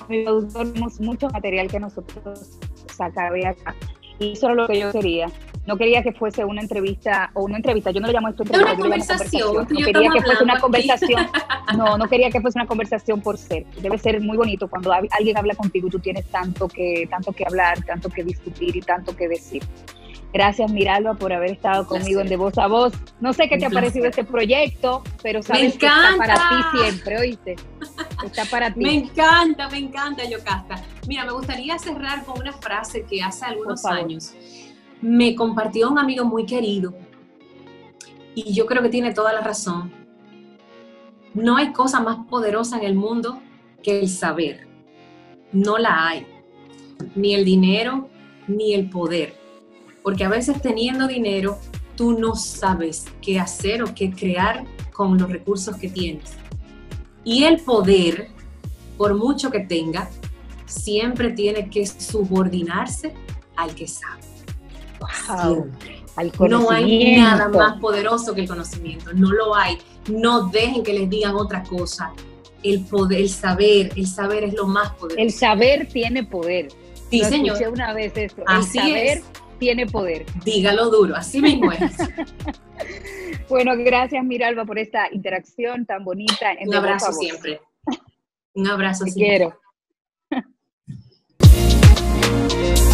tenemos mucho material que nosotros sacar de acá. Y eso es lo que yo quería. No quería que fuese una entrevista o una entrevista, yo no le llamo esto entrevista, una conversación. No quería que fuese una conversación. No, no quería que fuese una conversación por ser. Debe ser muy bonito cuando alguien habla contigo y tú tienes tanto que, tanto que hablar, tanto que discutir y tanto que decir. Gracias, Miralba, por haber estado conmigo en De Voz a Voz. No sé qué te ha parecido este proyecto, pero sabes que está para ti siempre, ¿oíste? Está para ti. Me encanta, me encanta, Yocasta. Mira, me gustaría cerrar con una frase que hace algunos años me compartió un amigo muy querido y yo creo que tiene toda la razón. No hay cosa más poderosa en el mundo que el saber. No la hay. Ni el dinero, ni el poder porque a veces teniendo dinero, tú no sabes qué hacer o qué crear con los recursos que tienes. Y el poder, por mucho que tenga, siempre tiene que subordinarse al que sabe. no hay nada más poderoso que el conocimiento, no lo hay. No dejen que les digan otra cosa. El poder, el saber, el saber es lo más poderoso. El saber tiene poder. Sí, señor. una vez esto. El saber tiene poder. Dígalo duro, así mismo es. bueno, gracias Miralba por esta interacción tan bonita. Un abrazo siempre. Un abrazo Te siempre. quiero.